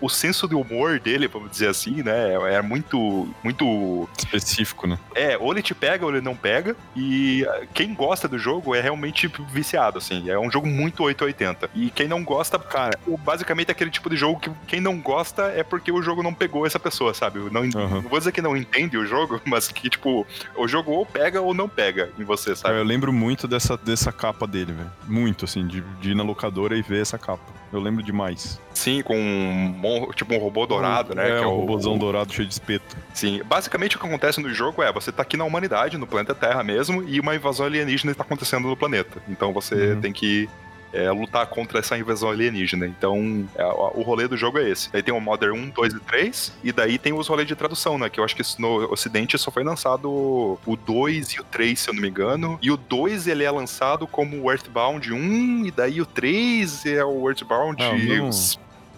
O senso de humor dele, vamos dizer assim, né? É muito. Muito. Específico, né? É, ou ele te pega ou ele não pega. E quem gosta do jogo é realmente viciado, assim. É um jogo muito 880. E quem não gosta, cara, basicamente é aquele tipo de jogo que quem não gosta é porque o jogo não pegou essa pessoa, sabe? Não, uhum. não vou dizer que não entende o jogo, mas que, tipo, o jogo ou pega pega ou não pega em você, sabe? Eu lembro muito dessa, dessa capa dele, velho. Muito, assim, de, de ir na locadora e ver essa capa. Eu lembro demais. Sim, com um, tipo um robô dourado, né? É, que é um o robôzão dourado cheio de espeto. Sim, basicamente o que acontece no jogo é, você tá aqui na humanidade, no planeta Terra mesmo, e uma invasão alienígena está acontecendo no planeta. Então você uhum. tem que é, lutar contra essa invasão alienígena. Então, é, o rolê do jogo é esse. Aí tem o Modern 1, 2 e 3, e daí tem os rolês de tradução, né? Que eu acho que no Ocidente só foi lançado o 2 e o 3, se eu não me engano. E o 2 ele é lançado como Earthbound 1, e daí o 3 é o Earthbound. Ah,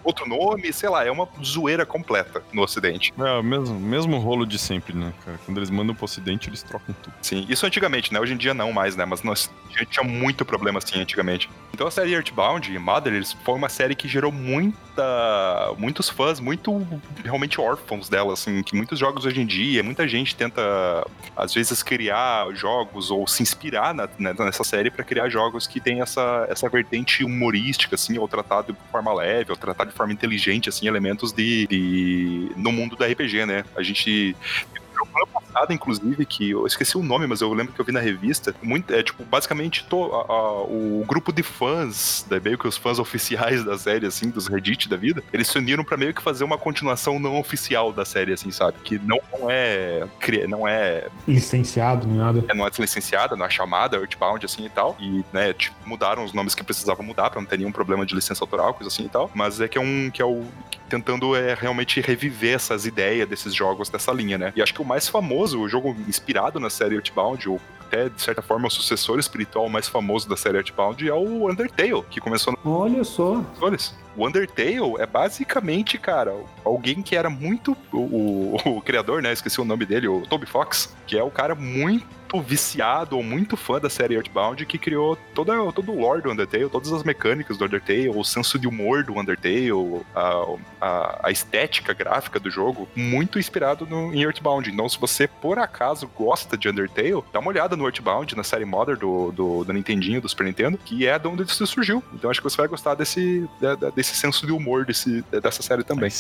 outro nome, sei lá, é uma zoeira completa no Ocidente. É, o mesmo, mesmo rolo de sempre, né, cara? Quando eles mandam pro Ocidente, eles trocam tudo. Sim, isso antigamente, né? Hoje em dia não mais, né? Mas nós, a gente tinha muito problema assim antigamente. Então a série Earthbound e Mothers foi uma série que gerou muita, muitos fãs, muito realmente órfãos dela, assim, que muitos jogos hoje em dia, muita gente tenta, às vezes, criar jogos ou se inspirar na, né, nessa série para criar jogos que tem essa, essa vertente humorística, assim, ou tratado de forma leve, ou tratado de forma inteligente, assim, elementos de, de no mundo da RPG, né? A gente ano inclusive, que eu esqueci o nome, mas eu lembro que eu vi na revista. Muito, é tipo, basicamente, to, a, a, o grupo de fãs, né, meio que os fãs oficiais da série, assim, dos Reddit da vida, eles se uniram para meio que fazer uma continuação não oficial da série, assim, sabe? Que não é. Não é. Licenciado, nem nada. É, não é licenciada, não é chamada Earthbound, assim e tal. E, né, tipo, mudaram os nomes que precisavam mudar pra não ter nenhum problema de licença autoral, coisa assim e tal. Mas é que é um. que é o. tentando é realmente reviver essas ideias desses jogos dessa linha, né? E acho que o mais famoso, o jogo inspirado na série Earthbound, ou até, de certa forma, o sucessor espiritual mais famoso da série Earthbound é o Undertale, que começou no... Olha só. Olha O Undertale é basicamente, cara, alguém que era muito. O, o, o, criador, né? Esqueci o nome dele, o Toby Fox, que é o cara muito viciado ou muito fã da série Earthbound que criou toda, todo o lore do Undertale, todas as mecânicas do Undertale, o senso de humor do Undertale, a, a, a estética gráfica do jogo, muito inspirado no, em Earthbound. Então, se você por acaso gosta de Undertale, dá uma olhada no Earthbound, na série Mother do, do, do Nintendinho, do Super Nintendo, que é de onde isso surgiu. Então acho que você vai gostar desse, desse senso de humor desse, dessa série também.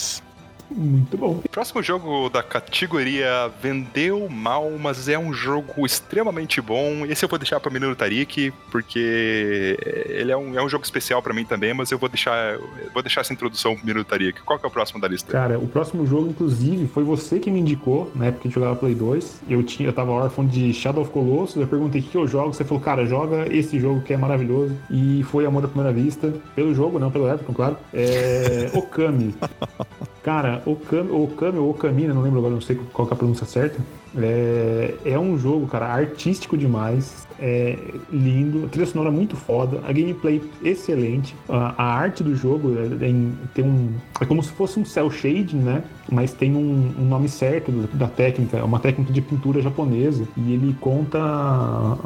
Muito bom. Próximo jogo da categoria vendeu mal, mas é um jogo extremamente bom. Esse eu vou deixar pra Menino Tarik, porque ele é um, é um jogo especial para mim também, mas eu vou deixar, vou deixar essa introdução pro Menino Tarik. Qual que é o próximo da lista? Cara, o próximo jogo, inclusive, foi você que me indicou, na época que jogava Play 2. Eu, tinha, eu tava órfão de Shadow of Colossus, eu perguntei o que eu jogo, você falou, cara, joga esse jogo que é maravilhoso. E foi amor à primeira vista, pelo jogo, não pelo época, claro. É Okami. Cara, Okami, Okami ou Okami, não lembro agora, não sei qual é a pronúncia certa. É, é um jogo, cara, artístico demais é lindo, a trilha sonora muito foda, a gameplay excelente, a, a arte do jogo é, tem um, é como se fosse um cel shading, né? Mas tem um, um nome certo da técnica, é uma técnica de pintura japonesa e ele conta a,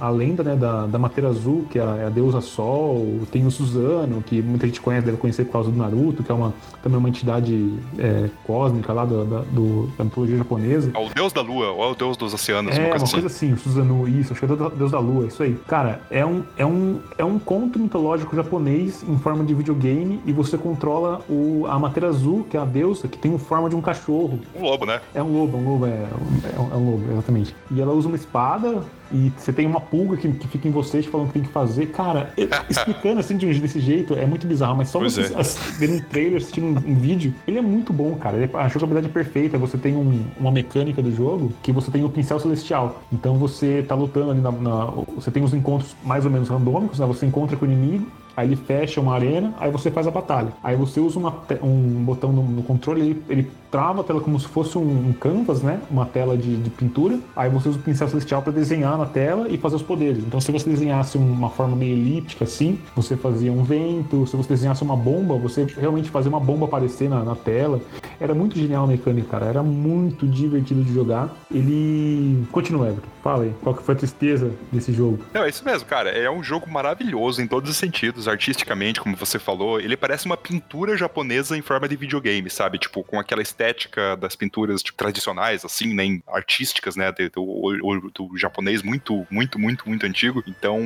a, a lenda né, da, da Mateira Azul, que é a, é a, deusa Sol, tem o Suzano, que muita gente conhece, deve conhecer por causa do Naruto, que é uma, também uma entidade é, cósmica lá do, da, do, da mitologia japonesa. É o deus da ou é o deus dos oceanos, é, uma coisa uma assim. coisa assim, o Suzano, isso, acho que é o Deus da Lua, isso aí. Cara, é um, é um, é um conto mitológico japonês em forma de videogame e você controla o, a Matéria Azul, que é a deusa, que tem forma de um cachorro. Um lobo, né? É um lobo, é um lobo, é, é, um, é um lobo, exatamente. E ela usa uma espada e você tem uma pulga que, que fica em você te falando o que tem que fazer. Cara, explicando assim de, desse jeito é muito bizarro, mas só pois você é. ver um trailer, assistindo um, um, vídeo, ele é muito bom, cara. Ele, é, a jogabilidade é perfeita. Você tem um, uma mecânica do jogo que você tem o pincel celestial. Então você tá lutando ali na, na, Você tem os encontros mais ou menos randômicos, né? Você encontra com o inimigo Aí ele fecha uma arena, aí você faz a batalha. Aí você usa uma, um botão no, no controle, ele, ele, trava a tela como se fosse um, um canvas, né? Uma tela de, de, pintura. Aí você usa o pincel celestial para desenhar na tela e fazer os poderes. Então, se você desenhasse uma forma meio elíptica assim, você fazia um vento. Se você desenhasse uma bomba, você realmente fazia uma bomba aparecer na, na tela. Era muito genial a mecânica, cara. Era muito divertido de jogar. Ele. Continua, Everton. Fala aí. Qual que foi a tristeza desse jogo? Não, é isso mesmo, cara. É um jogo maravilhoso em todos os sentidos. Artisticamente, como você falou, ele parece uma pintura japonesa em forma de videogame, sabe? Tipo, com aquela estética das pinturas tipo, tradicionais, assim, nem né? artísticas, né? Do, do, do, japonês muito, muito, muito, muito antigo. Então,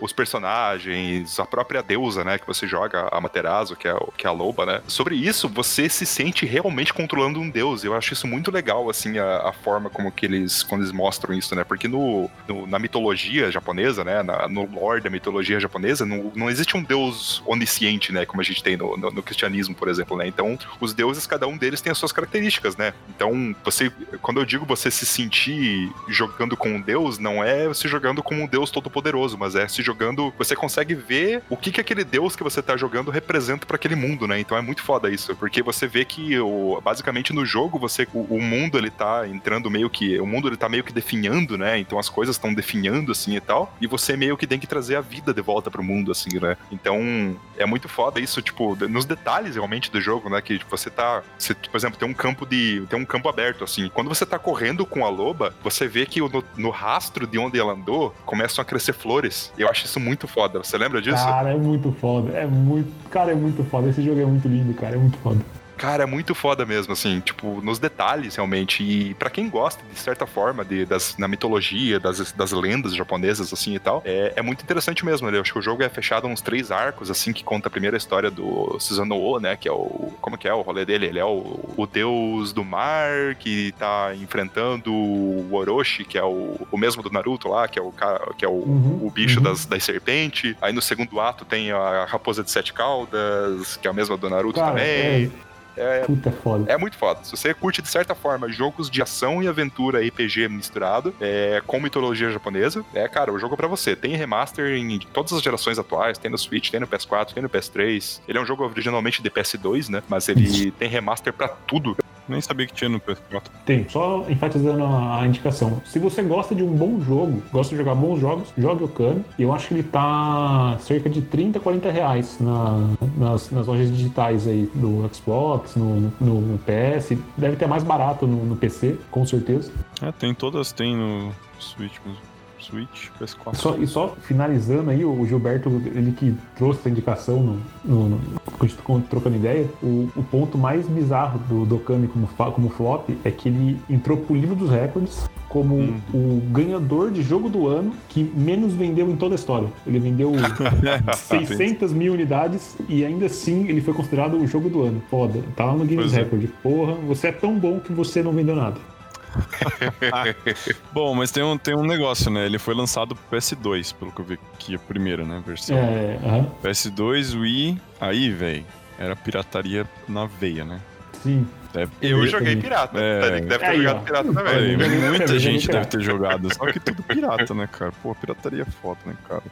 os personagens, a própria deusa, né? Que você joga, a Materazo, que é, que é a loba, né? Sobre isso, você se sente realmente controlando um deus. Eu acho isso muito legal, assim, a, a forma como que eles, quando eles mostram isso, né? Porque no, no na mitologia japonesa, né? Na, no lore da mitologia japonesa, não, não existe um deus onisciente, né? Como a gente tem no, no, no cristianismo, por exemplo, né? Então, os deuses, cada um deles tem as suas características, né? Então, você, quando eu digo você se sentir jogando com um deus, não é se jogando com um deus todo-poderoso, mas é se jogando. Você consegue ver o que, que aquele deus que você tá jogando representa para aquele mundo, né? Então é muito foda isso, porque você vê que o, basicamente no jogo você o, o, mundo ele tá entrando meio que o mundo ele tá meio que definhando, né? Então as coisas estão definhando assim e tal, e você meio que tem que trazer a vida de volta pro mundo assim, né? Então é muito foda isso, tipo, nos detalhes realmente do jogo, né? Que você tá, você, por exemplo, tem um campo de tem um campo aberto assim. Quando você tá correndo com a loba, você vê que no, no rastro de onde ela andou começam a crescer flores. Eu acho isso muito foda. Você lembra disso? Cara, é muito foda. É muito, cara, é muito foda. Esse jogo é muito lindo, cara. É muito foda. Cara, é muito foda mesmo, assim, tipo, nos detalhes, realmente. E para quem gosta, de certa forma, de, das, na mitologia, das, das lendas japonesas, assim e tal, é, é muito interessante mesmo. Né? Eu acho que o jogo é fechado uns três arcos, assim, que conta a primeira história do Susanoo, né? Que é o. Como que é o rolê dele? Ele é o, o deus do mar que tá enfrentando o Orochi, que é o, o mesmo do Naruto lá, que é o, que é o, uhum, o bicho uhum. das, das serpentes. Aí no segundo ato tem a raposa de sete caudas, que é a mesma do Naruto Cara, também. É. É, Puta foda. É muito foda. Se você curte, de certa forma, jogos de ação e aventura RPG misturado, é, com mitologia japonesa, é, cara, o jogo é pra você. Tem remaster em todas as gerações atuais, tem no Switch, tem no PS4, tem no PS3. Ele é um jogo originalmente de PS2, né? Mas ele tem remaster pra tudo. Nem sabia que tinha no PS4. Tem, só enfatizando a, indicação. Se você gosta de um bom jogo, gosta de jogar bons jogos, jogue o Kami. Eu acho que ele tá cerca de 30, 40 reais na, nas, nas lojas digitais aí do Xbox, no, no, no PS. Deve ter mais barato no, no PC, com certeza. É, tem todas, tem no Switch mesmo. Switch, PS4. Só, e só finalizando aí, o Gilberto, ele que trouxe essa indicação no, no, no trocando ideia, o, o, ponto mais bizarro do Dokami como, como flop é que ele entrou pro livro dos recordes como hum. o ganhador de jogo do ano que menos vendeu em toda a história. Ele vendeu 600 mil unidades e ainda assim ele foi considerado o jogo do ano. Foda. Tá lá no Guinness é. Record. Porra, você é tão bom que você não vendeu nada. Bom, mas tem um, tem um negócio, né? Ele foi lançado pro PS2, pelo que eu vi aqui, a primeira, né? Versão. É, uh -huh. PS2, Wii, aí, velho, era pirataria na veia, né? Sim. Deve eu joguei pirata. É... Deve ter jogado pirata também. Muita gente deve ter jogado. Só que tudo pirata, né, cara? Pô, pirataria é foda, né, cara?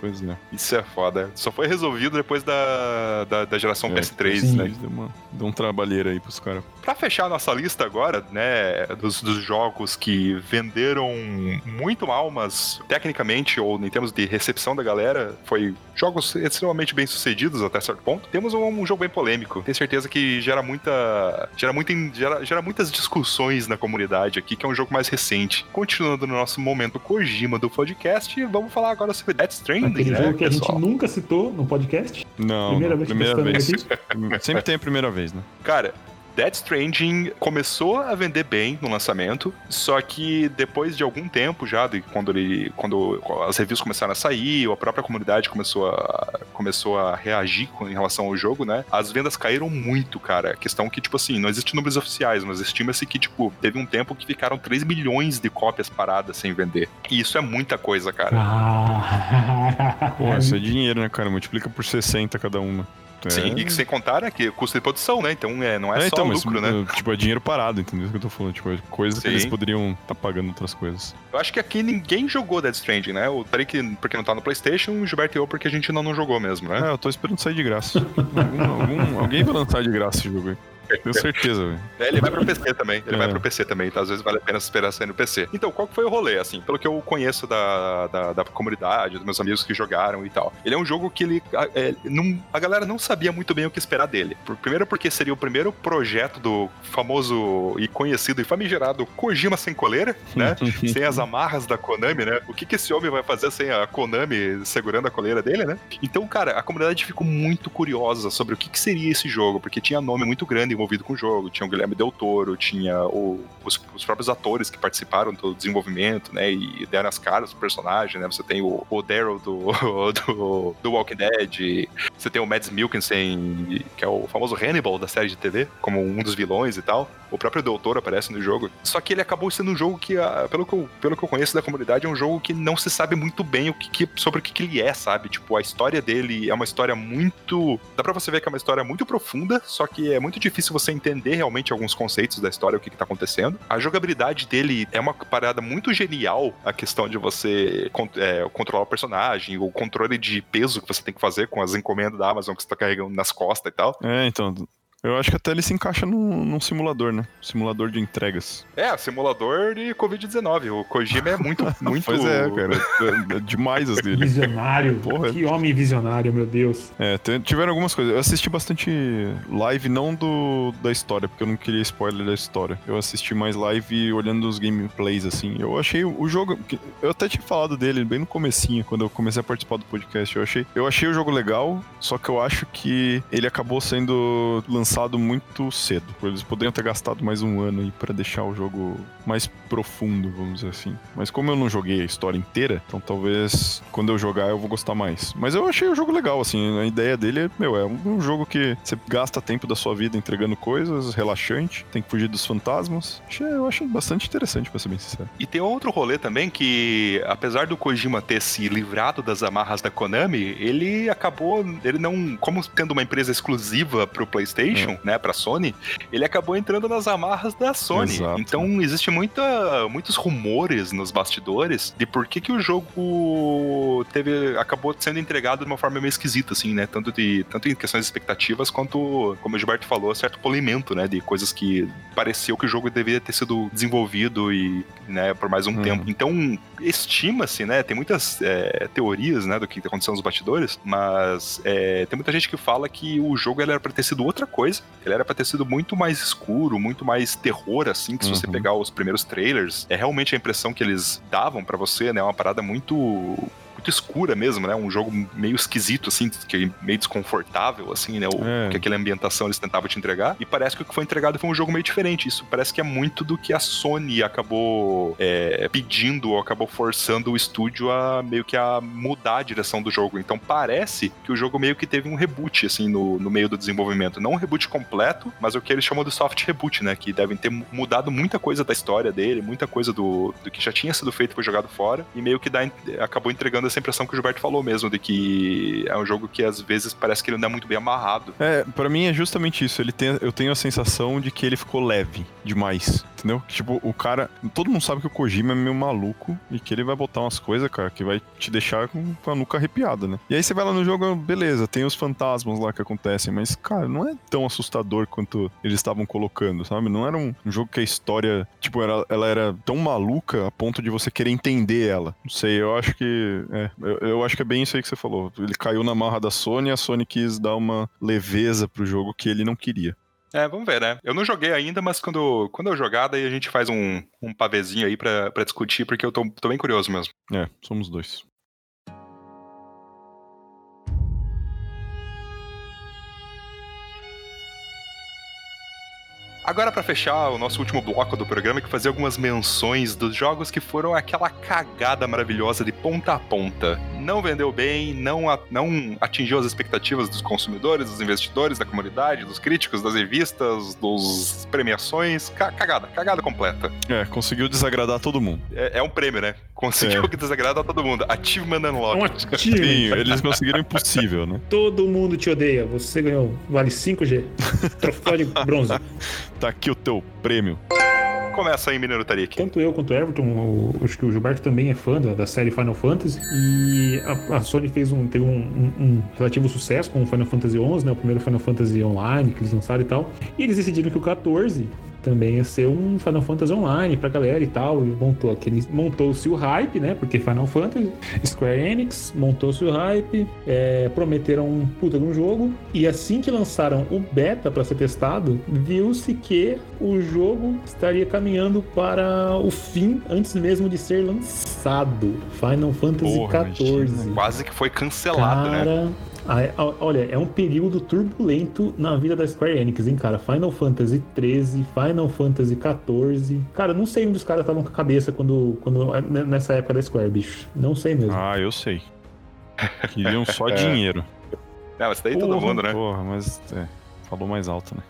Pois é. Isso é foda. Só foi resolvido depois da, da, da geração é, PS3, sim, né? Deu, uma, deu um trabalheiro aí pros caras. Pra fechar a nossa lista agora, né, dos, dos jogos que venderam muito mal, mas tecnicamente, ou em termos de recepção da galera, foi jogos extremamente bem sucedidos até certo ponto. Temos um, um jogo bem polêmico. Tenho certeza que gera muita. Gera, muita gera, gera muitas discussões na comunidade aqui, que é um jogo mais recente. Continuando no nosso momento Kojima do podcast, vamos falar agora sobre Death Stranding Aquele jogo que a gente nunca citou no podcast. Não, primeira não, vez primeira vez. Sempre tem a primeira vez, né? Cara, Dead Stranding começou a vender bem no lançamento, só que depois de algum tempo já, de quando ele, quando as reviews começaram a sair, a própria comunidade começou a, começou a reagir em relação ao jogo, né? As vendas caíram muito, cara. Questão que, tipo assim, não existem números oficiais, mas estima-se que, tipo, teve um tempo que ficaram 3 milhões de cópias paradas sem vender. E isso é muita coisa, cara. Ah. Pô, isso é dinheiro, né, cara? Multiplica por 60 cada uma. É. Sim, e que sem contar, né, que custo de produção, né? Então é, não é, É, só então, mas, lucro, né? Tipo, é dinheiro parado, entendeu? Isso que eu tô falando. Tipo, é coisa que Sim. eles poderiam estar pagando outras coisas. Eu acho que aqui ninguém jogou Dead Stranding, né? O Tarek porque não tá no PlayStation, o Gilberto e eu porque a gente ainda não jogou mesmo, né? É, eu tô esperando sair de graça. Algum- algum- alguém vai lançar de graça esse jogo aí. Tenho certeza, velho. É, ele vai pro PC também. Ele É. vai pro PC também, então às vezes vale a pena esperar sair no PC. Então, qual que foi o rolê, assim? Pelo que eu conheço da, da, da comunidade, dos meus amigos que jogaram e tal. Ele é um jogo que ele. A, é, não- a galera não sabia muito bem o que esperar dele. Primeiro porque seria o primeiro projeto do famoso e conhecido e famigerado Kojima sem coleira, né? sem as amarras da Konami, né? O que, que esse homem vai fazer sem a Konami segurando a coleira dele, né? Então, cara, a comunidade ficou muito curiosa sobre o que, que seria esse jogo, porque tinha nome muito grande envolvido com o jogo. Tinha o Guilherme Del Toro, tinha o- os, os próprios atores que participaram do desenvolvimento, né? E deram as caras do personagem, né? Você tem o, o Daryl do, do, do Walking Dead, você tem o Mads Mikkelsen, que é o famoso Hannibal da série de TV, como um dos vilões e tal. O próprio Del Toro aparece no jogo. Só que ele acabou sendo um jogo que, ah, pelo que eu, pelo que eu conheço da comunidade, é um jogo que não se sabe muito bem o que, que- sobre o que, que ele é, sabe? Tipo, a história dele é uma história muito. Dá pra você ver que é uma história muito profunda, só que é muito difícil você entender realmente alguns conceitos da história, o que, que tá acontecendo. A jogabilidade dele é uma parada muito genial, a questão de você é, controlar o personagem, o controle de peso que você tem que fazer com as encomendas da Amazon que você tá carregando nas costas e tal. É, então. Eu acho que até ele se encaixa num, num simulador, né? Simulador de entregas. É, simulador de Covid-19. O Kojima é muito, muito. Pois é, cara. É, é demais as dele. Visionário. Porra. Que homem visionário, meu Deus. É, tiveram algumas coisas. Eu assisti bastante live, não do da história, porque eu não queria spoiler da história. Eu assisti mais live olhando os gameplays, assim. Eu achei o jogo. Eu até tinha falado dele bem no comecinho, quando eu comecei a participar do podcast. Eu achei, eu achei o jogo legal, só que eu acho que ele acabou sendo lançado muito cedo. Eles poderiam ter gastado mais um ano aí pra deixar o jogo mais profundo, vamos dizer assim. Mas como eu não joguei a história inteira, então talvez quando eu jogar eu vou gostar mais. Mas eu achei o jogo legal, assim. A ideia dele é, meu, é um, jogo que você gasta tempo da sua vida entregando coisas, relaxante, tem que fugir dos fantasmas. Eu achei bastante interessante, pra ser bem sincero. E tem outro rolê também que, apesar do Kojima ter se livrado das amarras da Konami, ele acabou, ele não, como tendo uma empresa exclusiva pro PlayStation, né, pra Sony, ele acabou entrando nas amarras da Sony. Exato. Então existe muita, muitos rumores nos bastidores de por que, que o jogo teve, acabou sendo entregado de uma forma meio esquisita, assim, né, tanto de, tanto em questões de expectativas quanto, como o Gilberto falou, certo polimento, né, de coisas que pareceu que o jogo deveria ter sido desenvolvido e, né, por mais um Hum. tempo. Então, estima-se, né, tem muitas é, teorias, né, do que aconteceu nos bastidores, mas é, tem muita gente que fala que o jogo era pra ter sido outra coisa, ele era pra ter sido muito mais escuro, muito mais terror, assim, que se você Uhum. pegar os primeiros trailers, é realmente a impressão que eles davam pra você, né, uma parada muito muito escura mesmo, né? Um jogo meio esquisito, assim, que meio desconfortável, assim, né? O É. que aquela ambientação eles tentavam te entregar. E parece que o que foi entregado foi um jogo meio diferente. Isso parece que é muito do que a Sony acabou é, pedindo ou acabou forçando o estúdio a meio que a mudar a direção do jogo. Então parece que o jogo meio que teve um reboot, assim, no, no meio do desenvolvimento. Não um reboot completo, mas o que eles chamam de soft reboot, né? Que devem ter mudado muita coisa da história dele, muita coisa do, do que já tinha sido feito foi jogado fora. E meio que dá, acabou entregando essa impressão que o Gilberto falou mesmo, de que é um jogo que às vezes parece que ele não é muito bem amarrado. É, pra mim é justamente isso. Ele tem, eu tenho a sensação de que ele ficou leve demais, entendeu? Tipo, o cara. Todo mundo sabe que o Kojima é meio maluco e que ele vai botar umas coisas, cara, que vai te deixar com a nuca arrepiada, né? E aí você vai lá no jogo, beleza, tem os fantasmas lá que acontecem, mas, cara, não é tão assustador quanto eles estavam colocando, sabe? Não era um, jogo que a história, tipo, era, ela era tão maluca a ponto de você querer entender ela. Não sei, eu acho que. É, eu, eu acho que é bem isso aí que você falou. Ele caiu na marra da Sony e a Sony quis dar uma leveza pro jogo que ele não queria. É, vamos ver, né? Eu não joguei ainda, mas quando, quando eu jogar, daí a gente faz um, um pavezinho aí pra, pra discutir, porque eu tô, tô bem curioso mesmo. É, somos dois. Agora, pra fechar o nosso último bloco do programa, que fazer algumas menções dos jogos que foram aquela cagada maravilhosa de ponta a ponta. não vendeu bem, não, a- não atingiu as expectativas dos consumidores, dos investidores, da comunidade, dos críticos, das revistas, dos premiações. Ca- cagada, cagada completa. É, conseguiu desagradar todo mundo. É, é um prêmio, né? Conseguiu É. que desagrada a todo mundo. Achievement É um Unlocked. Sim, eles conseguiram o impossível, né? Todo mundo te odeia. Você ganhou. Vale 5G. Troféu de bronze. Tá aqui o teu prêmio. Começa aí, Mineiro Tarik. Tanto eu quanto o Everton, acho que o Gilberto também é fã da, da série Final Fantasy. E a, a Sony fez um, teve um, um- um relativo sucesso com o Final Fantasy XI, né? O primeiro Final Fantasy Online que eles lançaram e tal. E eles decidiram que o 14 também ia ser um Final Fantasy Online pra galera e tal. E montou aquele. Montou-se o hype, né? Porque Final Fantasy, Square Enix, montou-se o hype, é, prometeram um puta de um jogo. E assim que lançaram o beta pra ser testado, viu-se que o jogo estaria caminhando para o fim antes mesmo de ser lançado. Final Fantasy XIV. Quase que foi cancelado, né? Cara, a- olha, é um período turbulento na vida da Square Enix, hein, cara? Final Fantasy 13, Final Fantasy 14. Cara, não sei onde os caras estavam com a cabeça quando, quando nessa época da Square, bicho. Não sei mesmo. Ah, eu sei. Queriam só dinheiro. Não, isso daí todo Porra. mundo, né? Porra, mas é, falou mais alto, né?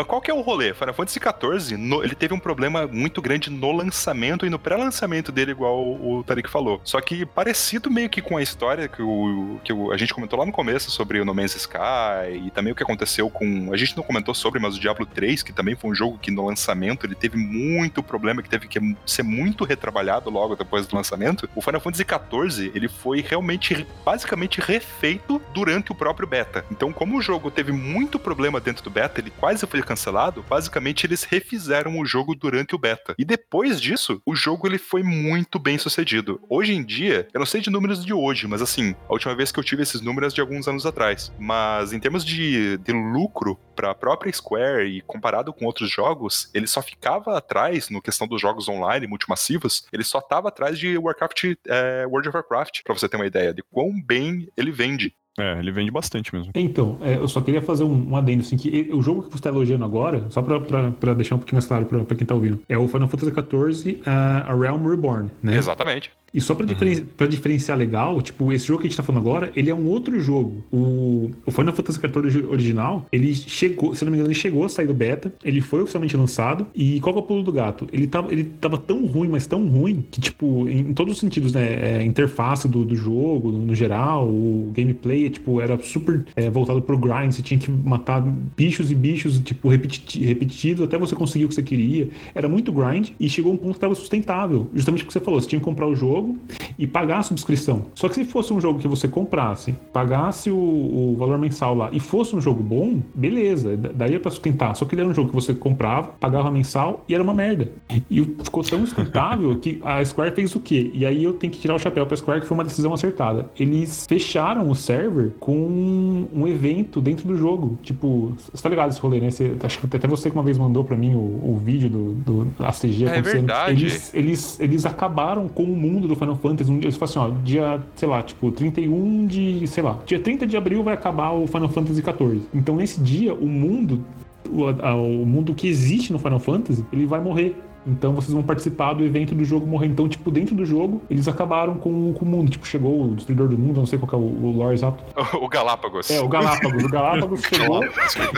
Mas qual que é o rolê? Final Fantasy XIV, no- ele teve um problema muito grande no lançamento e no pré-lançamento dele, igual o, o Tarik falou. Só que parecido meio que com a história que, o, que o- a gente comentou lá no começo sobre o No Man's Sky e também o que aconteceu com... A gente não comentou sobre, mas o Diablo 3, que também foi um jogo que no lançamento ele teve muito problema, que teve que ser muito retrabalhado logo depois do lançamento. O Final Fantasy XIV, ele foi realmente, basicamente refeito durante o próprio beta. Então, como o jogo teve muito problema dentro do beta, ele quase foi cancelado, basicamente eles refizeram o jogo durante o beta. E depois disso, o jogo ele foi muito bem sucedido. Hoje em dia, eu não sei de números de hoje, mas assim, a última vez que eu tive esses números é de alguns anos atrás. Mas em termos de, de lucro para a própria Square e comparado com outros jogos, ele só ficava atrás no questão dos jogos online multimassivos, ele só tava atrás de Warcraft, é, World of Warcraft, para você ter uma ideia de quão bem ele vende. É, ele vende bastante mesmo. Então, é, eu só queria fazer um, um adendo, assim, que o jogo que você está elogiando agora, só pra, pra, pra deixar um pouquinho mais claro pra, pra quem tá ouvindo, é o Final Fantasy XIV uh, A Realm Reborn, né? Exatamente. E só pra, diferen- pra diferenciar legal, tipo, esse jogo que a gente tá falando agora, ele é um outro jogo. O, o Final Fantasy XIV original, ele chegou, se não me engano, ele chegou a sair do beta, ele foi oficialmente lançado, e qual que é o pulo do gato? Ele tava, ele tava tão ruim, mas tão ruim, que, tipo, em, em todos os sentidos, né, é, interface do, do jogo, no geral, o gameplay, tipo, era super é, voltado pro grind, você tinha que matar bichos e bichos, tipo, repeti repetido, até você conseguir o que você queria. Era muito grind, e chegou um ponto que tava sustentável, justamente o que você falou, você tinha que comprar o jogo, e pagar a subscrição. Só que se fosse um jogo que você comprasse, pagasse o, o valor mensal lá e fosse um jogo bom, beleza, daria pra sustentar. Só que ele era um jogo que você comprava, pagava mensal e era uma merda. E ficou tão sustentável que a Square fez o quê? E aí eu tenho que tirar o chapéu pra Square, que foi uma decisão acertada. Eles fecharam o server com um evento dentro do jogo. Tipo, você tá ligado esse rolê, né? Você, acho que até você que uma vez mandou pra mim o, o vídeo do, do ACG É acontecendo. verdade. Eles, eles, eles acabaram com o mundo do Final Fantasy. Um dia, eles falaram assim, ó, dia, sei lá, tipo, 31 de, sei lá, dia 30 de abril vai acabar o Final Fantasy XIV. Então, nesse dia, o mundo, o, o mundo que existe no Final Fantasy, ele vai morrer. Então vocês vão participar do evento do jogo morrer. Então, tipo, dentro do jogo, eles acabaram com, com o mundo. Tipo, chegou o Destruidor do Mundo, não sei qual que é o, o lore exato. O Galápagos. É, o Galápagos. O Galápagos chegou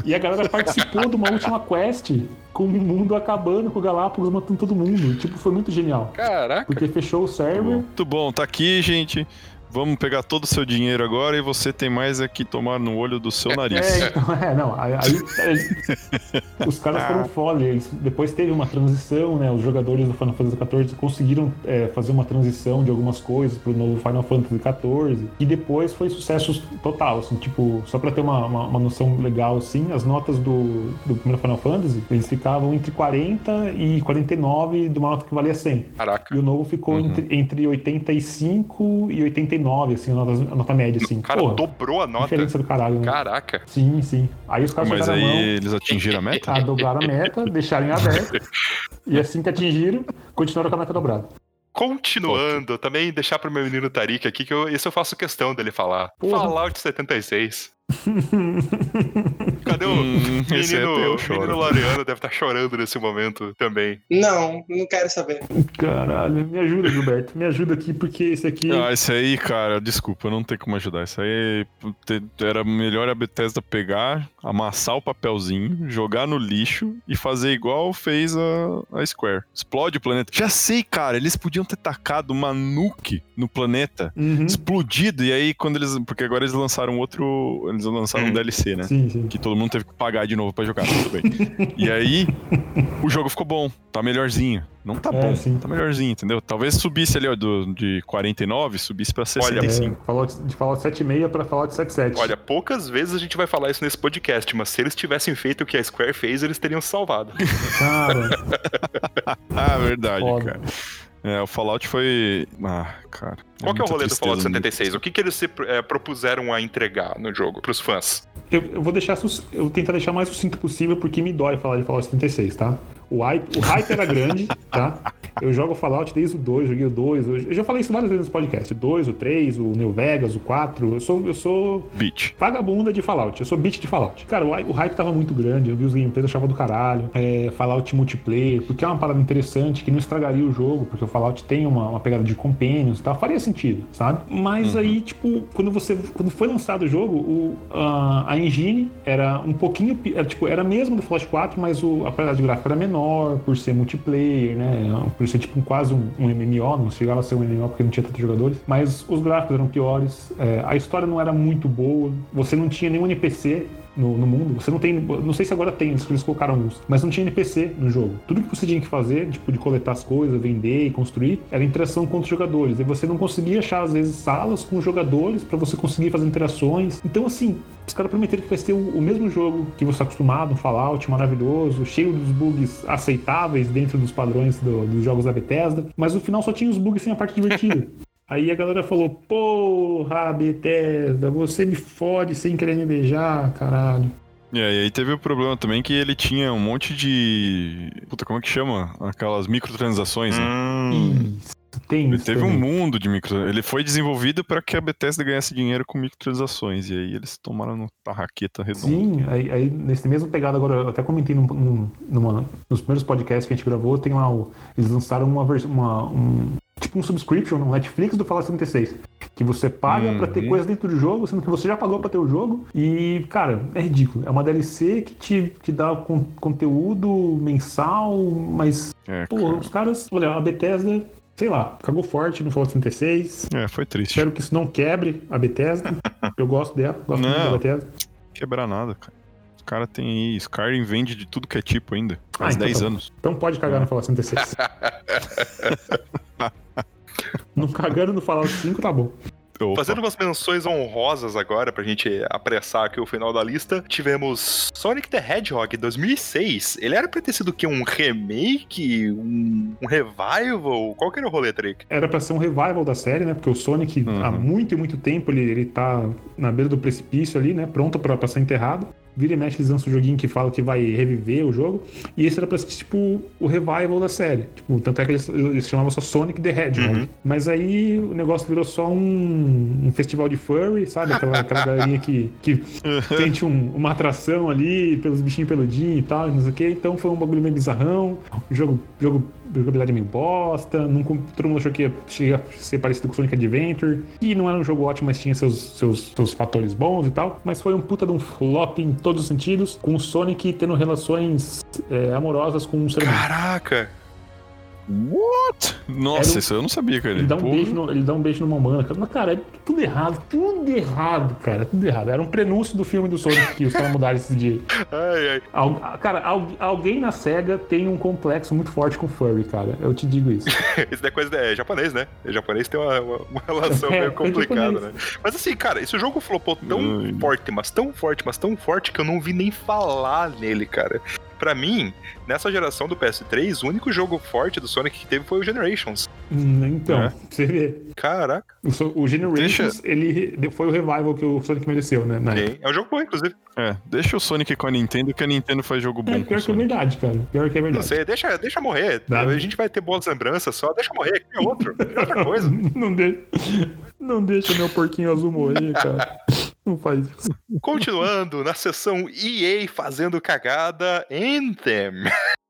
e a galera participou de uma última quest com o mundo acabando, com o Galápagos matando todo mundo. Tipo, foi muito genial. Caraca. Porque fechou o server. Muito bom, tá aqui, gente. Vamos pegar todo o seu dinheiro agora e você tem mais é que tomar no olho do seu nariz. É, então, é, não, aí, aí, é, os caras foram foda, eles, depois teve uma transição, né, os jogadores do Final Fantasy XIV conseguiram é, fazer uma transição de algumas coisas pro novo Final Fantasy XIV, e depois foi sucesso total, assim, tipo, só pra ter uma, uma, uma noção legal, assim, as notas do, do primeiro Final Fantasy, eles ficavam entre 40 e 49 de uma nota que valia 100. Caraca. E o novo ficou entre, entre 85 e 89, assim, a nota, a nota média, assim. O cara Porra, dobrou a nota. diferença do caralho, né? Caraca. Sim, sim. Aí os caras Mas aí a mão, eles atingiram a meta? a dobrar a meta, deixaram em aberto. e assim que atingiram, continuaram com a meta dobrada. Continuando, também deixar pro meu menino Tarik aqui, que eu, esse eu faço questão dele falar. Porra. Fallout 76. Cadê o Hum, esse menino, choro. menino Laureano deve estar chorando nesse momento também. Não, não quero saber. Caralho, me ajuda, Gilberto. Me ajuda aqui, porque esse aqui. Ah, esse aí, cara, desculpa, não tem como ajudar. Isso aí era melhor a Bethesda pegar, amassar o papelzinho, jogar no lixo e fazer igual fez a, a Square. Explode o planeta. Já sei, cara, eles podiam ter tacado uma nuke no planeta, Uhum. explodido, e aí quando eles. Porque agora eles lançaram outro. Eles lançaram um Hum. DLC, né? Sim, sim. Que todo mundo teve que pagar de novo pra jogar, tudo bem. e aí, o jogo ficou bom, tá melhorzinho. Não tá É, bom, sim. tá melhorzinho, entendeu? Talvez subisse ali, ó, do, de 49, subisse pra Olha, 65. É, Fallout, de Fallout 7.6 pra Fallout 7.7. Olha, poucas vezes a gente vai falar isso nesse podcast, mas se eles tivessem feito o que a Square fez, eles teriam salvado. Cara, Ah, verdade, Foda. cara. É, o Fallout foi. Ah, cara. Qual que é o rolê do Fallout tristeza, 76? O que, que eles se eh, propuseram a entregar no jogo pros fãs? eu, eu vou deixar. Eu vou tentar deixar o mais sucinto possível, porque me dói falar de Fallout 76, tá? O hype, o hype era grande, tá? Eu jogo Fallout desde o 2, joguei o 2. Eu já falei isso várias vezes no podcast. O 2, o 3, o New Vegas, o 4. Eu sou, eu sou Beat. vagabunda de Fallout. Eu sou beat de Fallout. Cara, o, o hype tava muito grande. Eu vi os gameplays, achava do caralho. É, Fallout multiplayer, porque é uma parada interessante que não estragaria o jogo, porque o Fallout tem uma, uma pegada de companions e tal. Faria sentido, sabe? Mas aí, tipo, quando você. Quando foi lançado o jogo, o, a, a engine era um pouquinho. Era, tipo, era mesmo do Fallout 4, mas o, a qualidade gráfica era menor, por ser multiplayer, né? Por ser tipo quase um, um MMO, não chegava a ser um MMO porque não tinha tantos jogadores. Mas os gráficos eram piores, é, a história não era muito boa, você não tinha nenhum NPC no, no mundo. Você não tem. Não sei se agora tem, eles colocaram alguns, mas não tinha NPC no jogo. Tudo que você tinha que fazer, tipo, de coletar as coisas, vender e construir, era interação com os jogadores. E você não conseguia achar, às vezes, salas com jogadores para você conseguir fazer interações. Então, assim, os caras prometeram que vai ser o, o mesmo jogo que você está acostumado, um Fallout maravilhoso, cheio dos bugs aceitáveis dentro dos padrões do- dos jogos da Bethesda, mas no final só tinha os bugs sem a parte divertida. Aí a galera falou, porra, Bethesda, você me fode sem querer me beijar, caralho. É, e aí teve o problema também que ele tinha um monte de. Puta, como é que chama? Aquelas microtransações, né? Hum, Isso, tem Ele isso teve um também. mundo de micro. Ele foi desenvolvido para que a Bethesda ganhasse dinheiro com microtransações. E aí eles tomaram no tarraqueta redonda. Sim, aí, aí nesse mesmo pegado agora, eu até comentei num, num- numa, nos primeiros podcasts que a gente gravou, tem lá o, eles lançaram uma versão, uma, um, tipo um subscription no Netflix do Fallout 76, que você paga pra ter Uhum. coisas dentro do jogo, sendo que você já pagou pra ter o jogo, e, cara, é ridículo. É uma DLC que te, te dá con- conteúdo mensal, mas, É, pô, cara. os caras, olha, a Bethesda, sei lá, cagou forte no Fallout 76, É, foi triste. espero que isso não quebre a Bethesda, eu gosto dela, gosto muito da Não. Bethesda. Quebrar nada, cara. Os caras têm aí. Skyrim vende de tudo que é tipo ainda. Faz Ah, então 10 tá. anos. Então pode cagar no Fallout 66. não cagando no Fallout 5, tá bom. Opa. Fazendo umas menções honrosas agora pra gente apressar aqui o final da lista, tivemos Sonic the Hedgehog 2006. Ele era pra ter sido o quê? Um remake? Um, um revival? Qual que era o rolê, Trick? Era pra ser um revival da série, né? Porque o Sonic, Uhum. há muito e muito tempo, ele, ele tá na beira do precipício ali, né? Pronto pra, pra ser enterrado. Vira e mexe, eles lançam um joguinho que fala que vai reviver o jogo. E esse era pra ser, tipo, o revival da série. Tipo, tanto é que eles, eles chamavam só Sonic the Hedgehog. Uhum. Mas aí o negócio virou só um, um festival de furry, sabe? Aquela, aquela galerinha que, que sente um- uma atração ali pelos bichinhos peludinhos e tal, e não sei o que. Então foi um bagulho meio bizarrão. O jogo, jogo jogabilidade meio bosta. Não, todo mundo achou que ia chegar a ser parecido com Sonic Adventure. E não era um jogo ótimo, mas tinha seus, seus, seus fatores bons e tal. Mas foi um puta de um flop em todos os sentidos, com o Sonic tendo relações é, amorosas com um ser humano. Caraca! What? Nossa, um- isso eu não sabia, cara. Ele dá, um beijo no, ele dá um beijo numa humana, cara. Mas, cara, é tudo errado, tudo errado, cara, tudo errado. Era um prenúncio do filme do Sonic que os caras mudaram esse dia. Ai, ai. Al- cara, al- alguém na SEGA tem um complexo muito forte com furry, cara. Eu te digo isso. Isso é coisa é japonês, né? O japonês tem uma, uma- uma relação É, meio é complicada, japonês. né? Mas assim, cara, esse jogo flopou tão Ai. forte, mas tão forte, mas tão forte que eu não vi nem falar nele, cara. Pra mim, nessa geração do PS3, o único jogo forte do Sonic que teve foi o Generations. Hum, Então, É. você vê. Caraca, O, so- o Generations, ele foi o revival que o Sonic mereceu, né? Na é um jogo bom, inclusive. É, deixa o Sonic com a Nintendo, que a Nintendo faz jogo bom. É, com o pior que é verdade, cara. Pior que é Não verdade. sei, deixa, deixa morrer. Dá. A gente vai ter boas lembranças só, deixa morrer, que é outro, é outra coisa. Não, de... não deixa meu porquinho azul morrer, cara. Não faz isso. Continuando, na sessão EA fazendo cagada, Anthem.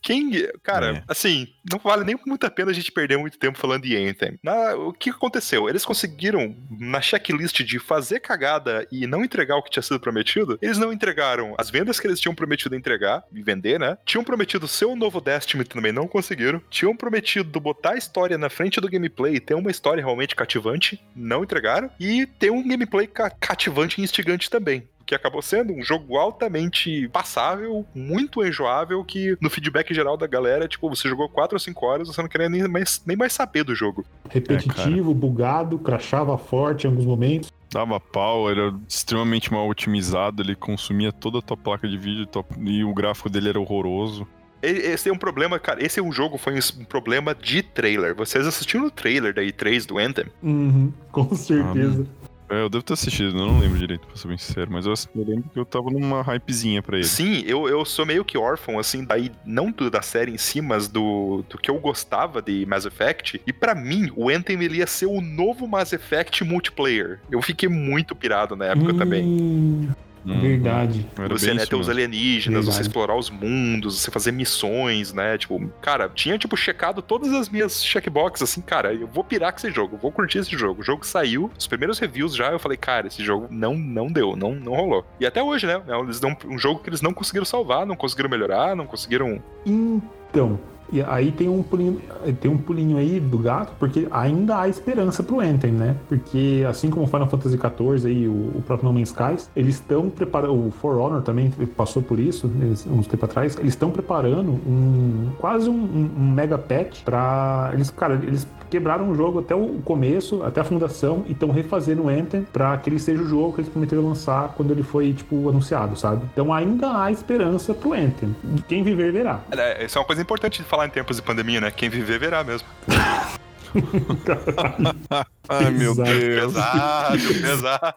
Quem. Cara, É. assim, não vale nem muito a pena a gente perder muito tempo falando de Anthem. Na- o que aconteceu? Eles conseguiram, na checklist de fazer cagada e não entregar o que tinha sido prometido, eles não entregaram as vendas que eles tinham prometido entregar e vender, né? Tinham prometido ser o novo Destiny também não conseguiram. Tinham prometido botar a história na frente do gameplay e ter uma história realmente cativante, não entregaram. E ter um gameplay ca- cativante e instigante também que acabou sendo um jogo altamente passável, muito enjoável, que no feedback geral da galera, tipo, você jogou 4 ou 5 horas, você não queria nem mais, nem mais saber do jogo. Repetitivo, bugado, crachava forte em alguns momentos. Dava pau, era extremamente mal otimizado, ele consumia toda a tua placa de vídeo tua- e o gráfico dele era horroroso. Esse é um problema, cara. Esse é um jogo, foi um problema de trailer. Vocês assistiram o trailer da E3 do Anthem? Uhum, com certeza. É, eu devo ter assistido, eu não lembro direito, pra ser bem sincero, mas eu, eu lembro que eu tava numa hypezinha pra ele. Sim, eu, eu sou meio que órfão, assim, daí, não do- da série em si, mas do, do que eu gostava de Mass Effect. E pra mim, o Anthem ele ia ser o novo Mass Effect multiplayer. Eu fiquei muito pirado na época também. Hum, Hum, Verdade. era Você né, ter os alienígenas, você Verdade. explorar os mundos, você fazer missões, né? Tipo, cara, tinha, tipo, checado todas as minhas checkboxes, assim, cara, eu vou pirar com esse jogo, vou curtir esse jogo. O jogo saiu, os primeiros reviews já, eu falei, cara, esse jogo não, não deu, não, não rolou. E até hoje, né? Eles dão um jogo que eles não conseguiram salvar, não conseguiram melhorar, não conseguiram. Então, e aí tem um pulinho, tem um pulinho aí do gato, porque ainda há esperança pro Anthem, né? Porque assim como Final Fantasy XIV aí, o, o próprio No Man's Skies, eles estão preparando, o For Honor também passou por isso, eles- uns tempo atrás, eles estão preparando um quase um, um- mega patch pra eles, cara, eles quebraram o jogo até o começo, até a fundação e estão refazendo o Anthem pra que ele seja o jogo que eles prometeram lançar quando ele foi tipo anunciado, sabe? Então ainda há esperança pro Anthem. Quem viver verá. Isso é uma coisa importante de falar em tempos de pandemia, né? Quem viver verá mesmo. Ai, meu Exato. Deus. Pesado, pesado.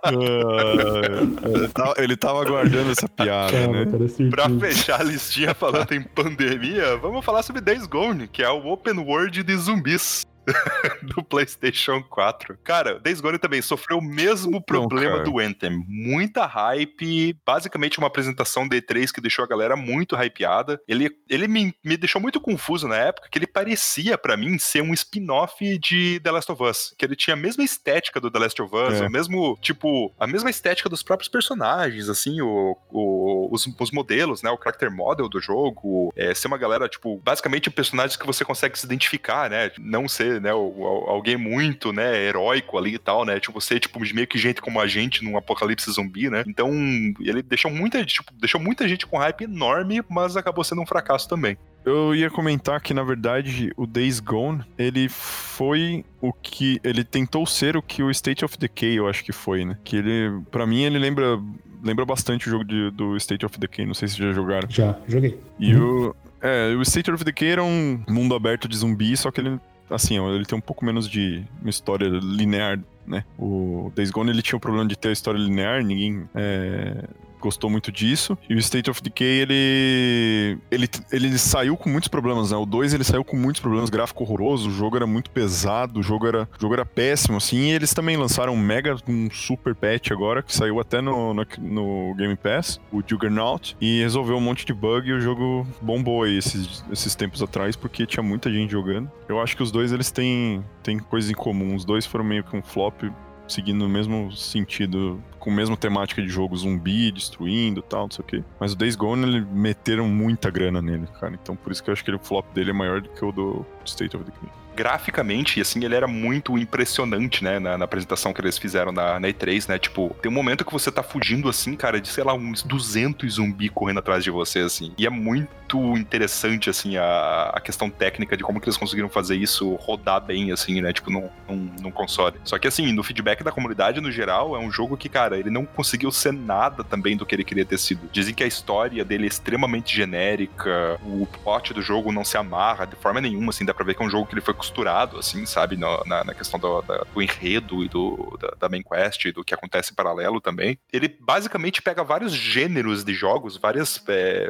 Ele tava- ele tava aguardando essa piada, Cara, né? Pra fechar a listinha falando em pandemia, vamos falar sobre Days Gone, que é o open world de zumbis. do PlayStation 4. Cara, Days Gone também sofreu o mesmo problema cara. do Anthem. Muita hype, basicamente uma apresentação D3 que deixou a galera muito hypeada. Ele, ele me, me deixou muito confuso na época, que ele parecia pra mim ser um spin-off de The Last of Us, que ele tinha a mesma estética do The Last of Us, É. o mesmo, tipo, a mesma estética dos próprios personagens, assim, o, o- os, os modelos, né, o character model do jogo, é, ser uma galera, tipo, basicamente personagens que você consegue se identificar, né, não ser, né, alguém muito, né, heróico ali e tal, né, tipo, ser, tipo, meio que gente como a gente num apocalipse zumbi, né, então ele deixou muita, tipo, deixou muita gente com hype enorme, mas acabou sendo um fracasso também. Eu ia comentar que, na verdade, o Days Gone, ele foi o que. Ele tentou ser o que o State of Decay, eu acho que foi, né? Que ele. Pra mim, ele lembra. Lembra bastante o jogo de- do State of Decay, não sei se já jogaram. Já, joguei. E o. É, o State of Decay era um mundo aberto de zumbi, só que ele. Assim, ele tem um pouco menos de uma história linear, né? O Days Gone ele tinha o problema de ter a história linear, ninguém é, gostou muito disso. E o State of Decay ele, ele ele saiu com muitos problemas, né? O 2 ele saiu com muitos problemas, gráfico horroroso, o jogo era muito pesado, o jogo era, o jogo era péssimo, assim. E eles também lançaram um mega, um super patch agora, que saiu até no, no, no Game Pass, o Juggernaut, e resolveu um monte de bug e o jogo bombou aí esses, esses tempos atrás, porque tinha muita gente jogando. Eu acho que os dois eles têm, têm coisas em comum. Os dois foram meio que um flop seguindo o mesmo sentido, com a mesma temática de jogo, zumbi, destruindo e tal, não sei o quê. Mas o Days Gone, eles meteram muita grana nele, cara. Então por isso que eu acho que ele- o flop dele é maior do que o do State of Decay. Graficamente, assim, ele era muito impressionante, né, na, na apresentação que eles fizeram na, na E3, né, tipo, tem um momento que você tá fugindo, assim, cara, de, sei lá, uns 200 zumbi correndo atrás de você, assim, e é muito interessante, assim, a, a questão técnica de como que eles conseguiram fazer isso rodar bem, assim, né, tipo, num, num, num console. Só que, assim, no feedback da comunidade, no geral, é um jogo que, cara, ele não conseguiu ser nada também do que ele queria ter sido. Dizem que a história dele é extremamente genérica, o plot do jogo não se amarra de forma nenhuma, assim, dá pra ver que é um jogo que ele foi costurado, assim, sabe, na, na, na questão do, da- do enredo e do, da, da main quest e do que acontece em paralelo também. Ele basicamente pega vários gêneros de jogos, várias. é,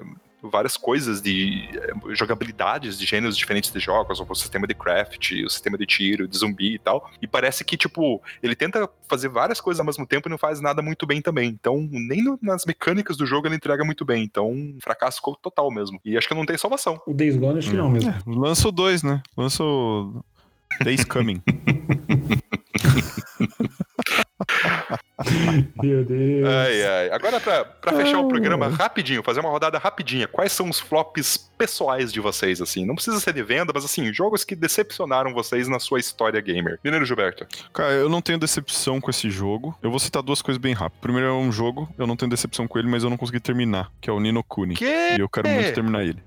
várias coisas de eh, jogabilidades de gêneros diferentes de jogos, o sistema de craft, o sistema de tiro, de zumbi e tal. E parece que, tipo, ele tenta fazer várias coisas ao mesmo tempo e não faz nada muito bem também. Então, nem no, nas mecânicas do jogo ele entrega muito bem. Então, fracasso total mesmo. E acho que não tem salvação. O Days Gone acho que não mesmo. É, lança o 2, né? Lança o Days Coming. Meu Deus. Ai, ai. Agora, pra, pra fechar o programa rapidinho, fazer uma rodada rapidinha, quais são os flops pessoais de vocês, assim? Não precisa ser de venda, mas assim, jogos que decepcionaram vocês na sua história gamer. Mineiro Gilberto. Cara, eu não tenho decepção com esse jogo. Eu vou citar duas coisas bem rápido. Primeiro é um jogo, eu não tenho decepção com ele, mas eu não consegui terminar, que é o Nino Kuni. Que? E eu quero muito terminar ele.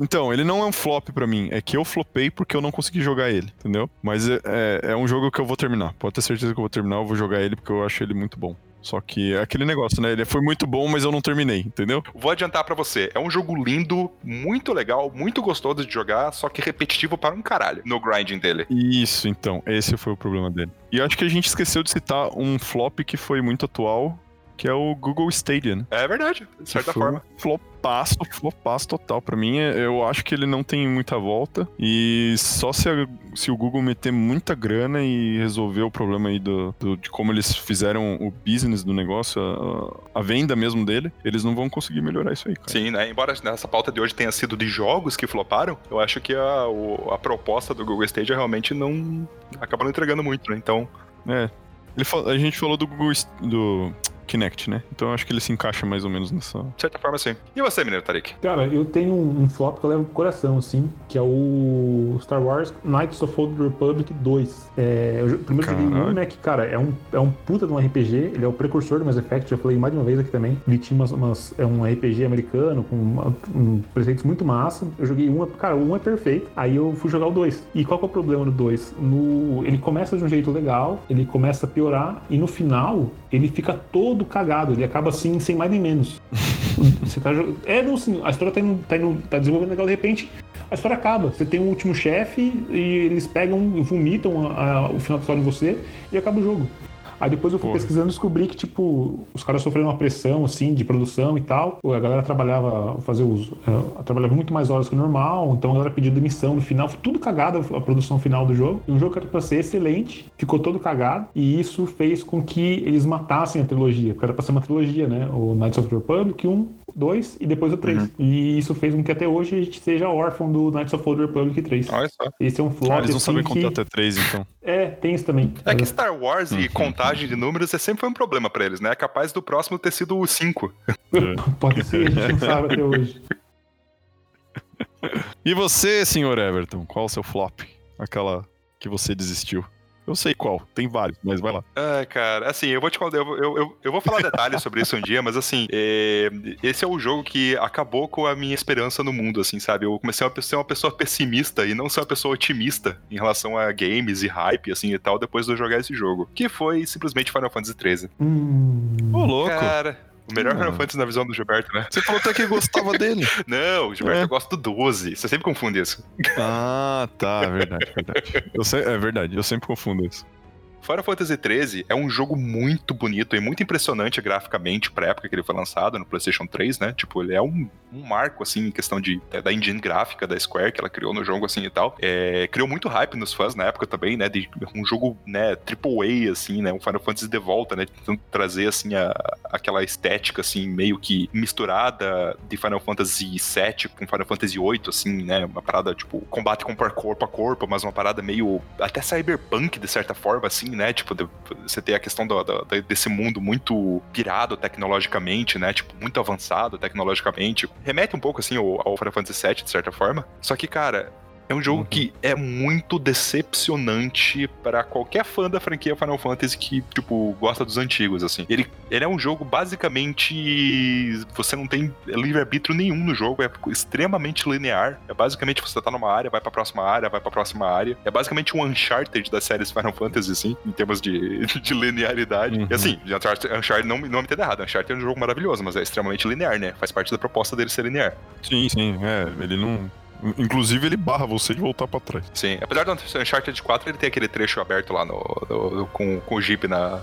Então, ele não é um flop para mim. É que eu flopei porque eu não consegui jogar ele, entendeu? Mas é, é, é, um jogo que eu vou terminar. Pode ter certeza que eu vou terminar, eu vou jogar ele porque eu acho ele muito bom. Só que é aquele negócio, né? Ele foi muito bom, mas eu não terminei, entendeu? Vou adiantar para você. É um jogo lindo, muito legal, muito gostoso de jogar, só que repetitivo para um caralho no grinding dele. Isso, então. Esse foi o problema dele. E acho que a gente esqueceu de citar um flop que foi muito atual, que é o Google Stadia, né? É verdade, de certa forma. Flopaço, flopaço total. Pra mim, eu acho que ele não tem muita volta. E só se, a, se o Google meter muita grana e resolver o problema aí do, do de como eles fizeram o business do negócio, a, a, venda mesmo dele, eles não vão conseguir melhorar isso aí, cara. Sim, né? Embora nessa pauta de hoje tenha sido de jogos que floparam, eu acho que a, o, a proposta do Google Stadia realmente não acaba não entregando muito, né? Então. É. Ele, a gente falou do Google do Kinect, né? Então eu acho que ele se encaixa mais ou menos nessa. De certa forma, sim. E você, Mineiro Tarik? Cara, eu tenho um, flop que eu levo pro coração, assim, que é o Star Wars Knights of Old Republic 2. É, eu primeiro joguei um, né? Que, cara, é um, é um puta de um RPG, ele é o precursor do Mass Effect, já falei mais de uma vez aqui também. Ele tinha umas, umas é um RPG americano com uma, um preceitos muito massa. Eu joguei um, cara, o um é perfeito. Aí eu fui jogar o 2. E qual que é o problema do 2? No, ele começa de um jeito legal, ele começa a piorar, e no final ele fica todo cagado, ele acaba assim, sem mais nem menos. Você tá É, não, assim, a história tá, indo, tá, indo, tá desenvolvendo legal, de repente a história acaba. Você tem um último chefe e eles pegam, vomitam a, a, o final da história em você e acaba o jogo. Aí depois eu fui Porra. pesquisando e descobri que, tipo, os caras sofreram uma pressão, assim, de produção e tal. A galera trabalhava, fazia uso, uh, trabalhava muito mais horas que o normal, então a galera pediu demissão no final. Foi tudo cagado a produção final do jogo. E um jogo que era pra ser excelente, ficou todo cagado. E isso fez com que eles matassem a trilogia, porque era pra ser uma trilogia, né? O Knights of the Republic 1, 2 e depois o 3. Uhum. E isso fez com que até hoje a gente seja órfão do Knights of the Republic 3. Olha só. Esse é um flop. Ah, eles não assim, sabem que... contar até 3, então. É, tem isso também. É que Star Wars e uhum. contagem de números é sempre foi um problema pra eles, né? É capaz do próximo ter sido o 5. Pode ser, a gente não sabe até hoje. E você, senhor Everton, qual o seu flop? Aquela que você desistiu? Eu sei qual, tem vários, mas vai lá. É, cara, assim, eu vou te contar, eu, eu, eu, eu vou falar detalhes sobre isso um dia, mas assim, é, esse é o jogo que acabou com a minha esperança no mundo, assim, sabe? Eu comecei a ser uma pessoa pessimista e não ser uma pessoa otimista em relação a games e hype, assim, e tal, depois de eu jogar esse jogo, que foi simplesmente Final Fantasy XIII. Hum. Ô, louco. Cara, o melhor Final Fantasy na visão do Gilberto, né? Você falou até que gostava dele. Não, o Gilberto é. gosta do 12. Você sempre confunde isso. Ah, tá. É verdade, verdade. Eu sei, é verdade, eu sempre confundo isso. Final Fantasy XIII é um jogo muito bonito e muito impressionante graficamente pra época que ele foi lançado no PlayStation 3, né? Tipo, ele é um, um marco, assim, em questão de, da engine gráfica da Square que ela criou no jogo, assim, e tal. É, criou muito hype nos fãs na época também, né? De um jogo, né, AAA, assim, né? Um Final Fantasy de volta, né? Tentando trazer, assim, a, aquela estética, assim, meio que misturada de Final Fantasy VII com Final Fantasy VIII, assim, né? Uma parada, tipo, combate com corpo a corpo, mas uma parada meio até cyberpunk, de certa forma, assim, né? Tipo, você tem a questão do, do, desse mundo muito pirado tecnologicamente, né? Tipo, muito avançado tecnologicamente. Remete um pouco, assim, ao, ao Final Fantasy VII, de certa forma. Só que, cara, é um jogo uhum. que é muito decepcionante para qualquer fã da franquia Final Fantasy que, tipo, gosta dos antigos, assim. Ele, ele é um jogo basicamente. Você não tem livre-arbítrio nenhum no jogo, é extremamente linear. É basicamente você tá numa área, vai pra próxima área, vai pra próxima área. É basicamente um Uncharted das séries Final Fantasy, assim, em termos de, de linearidade. Uhum. E assim, Uncharted, não, não me entenda errado, Uncharted é um jogo maravilhoso, mas é extremamente linear, né? Faz parte da proposta dele ser linear. Sim, sim, é. Ele não Inclusive, ele barra você de voltar pra trás. Sim, apesar do Uncharted 4, ele tem aquele trecho aberto lá no, no com, com o Jeep na,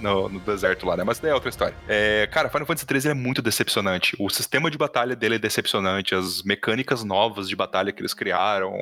no, no, deserto lá, né? Mas daí é outra história. É, cara, Final Fantasy XIII é muito decepcionante. O sistema de batalha dele é decepcionante. As mecânicas novas de batalha que eles criaram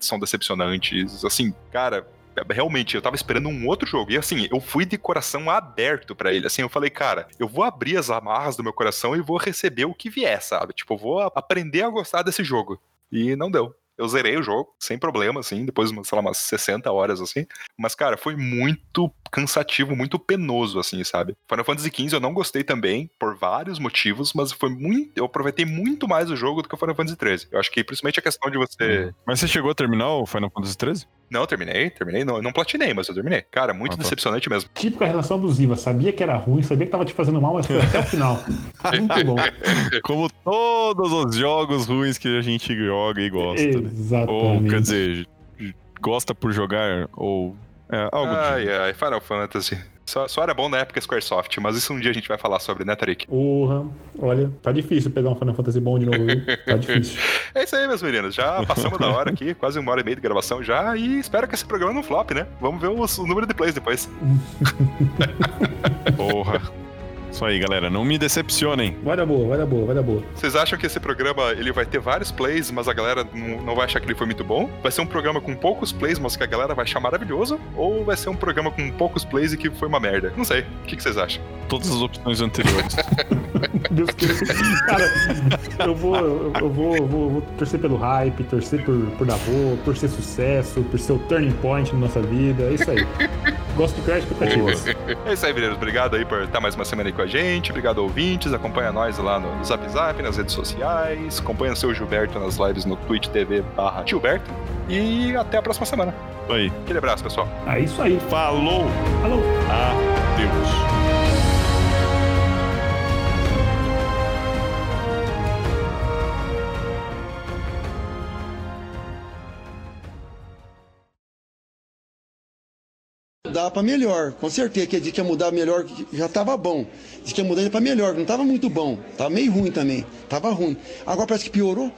são decepcionantes. Assim, cara, realmente, eu tava esperando um outro jogo. E assim, eu fui de coração aberto para ele. Assim, eu falei, cara, eu vou abrir as amarras do meu coração e vou receber o que vier, sabe? Tipo, eu vou aprender a gostar desse jogo. E não deu. Eu zerei o jogo, sem problema, assim, depois, sei lá, umas 60 horas, assim. Mas, cara, foi muito cansativo, muito penoso, assim, sabe? Final Fantasy XV eu não gostei também, por vários motivos, mas foi muito. Eu aproveitei muito mais o jogo do que o Final Fantasy XIII. Eu acho que principalmente a questão de você. Mas você chegou a terminar o Final Fantasy XIII? Não, terminei, terminei. Não, não platinei, mas eu terminei. Cara, muito ah, tá. decepcionante mesmo. Típica relação abusiva. Sabia que era ruim, sabia que tava te fazendo mal, mas foi até o final. muito bom. Como todos os jogos ruins que a gente joga e gosta. Né? Exatamente. Ou, quer dizer, gosta por jogar, ou. É, algo ai, ai, Final Fantasy. Só, só, era bom na época Squaresoft, mas isso um dia a gente vai falar sobre, né, Tarik? Porra, olha, tá difícil pegar um Final Fantasy bom de novo, viu? Tá difícil. é isso aí, meus meninos. Já passamos da hora aqui, quase uma hora e meia de gravação já, e espero que esse programa não flop, né? Vamos ver o, o número de plays depois. Porra. Isso aí, galera. Não me decepcionem. Vai dar boa, vai dar boa, vai dar boa. Vocês acham que esse programa ele vai ter vários plays, mas a galera não vai achar que ele foi muito bom? Vai ser um programa com poucos plays, mas que a galera vai achar maravilhoso? Ou vai ser um programa com poucos plays e que foi uma merda? Não sei. O que, que vocês acham? Todas as opções anteriores. Deus Cara, eu vou, eu vou, eu vou, vou, torcer pelo hype, torcer por, por dar boa, por ser sucesso, por ser o turning point na nossa vida. É isso aí. Gosto de criar expectativas. É isso aí, Vileiros. Obrigado aí por estar mais uma semana aí com a gente. Obrigado, ouvintes. Acompanha nós lá no Zap Zap, nas redes sociais. Acompanha o seu Gilberto nas lives no Twitch TV barra Gilberto. E até a próxima semana. Aí. Aquele abraço, pessoal. É isso aí. Falou. Falou. Adeus. Mudar para melhor, com certeza. Que que ia mudar melhor, já estava bom. Diz que ia mudar para melhor, não estava muito bom. Estava meio ruim também. Estava ruim. Agora parece que piorou.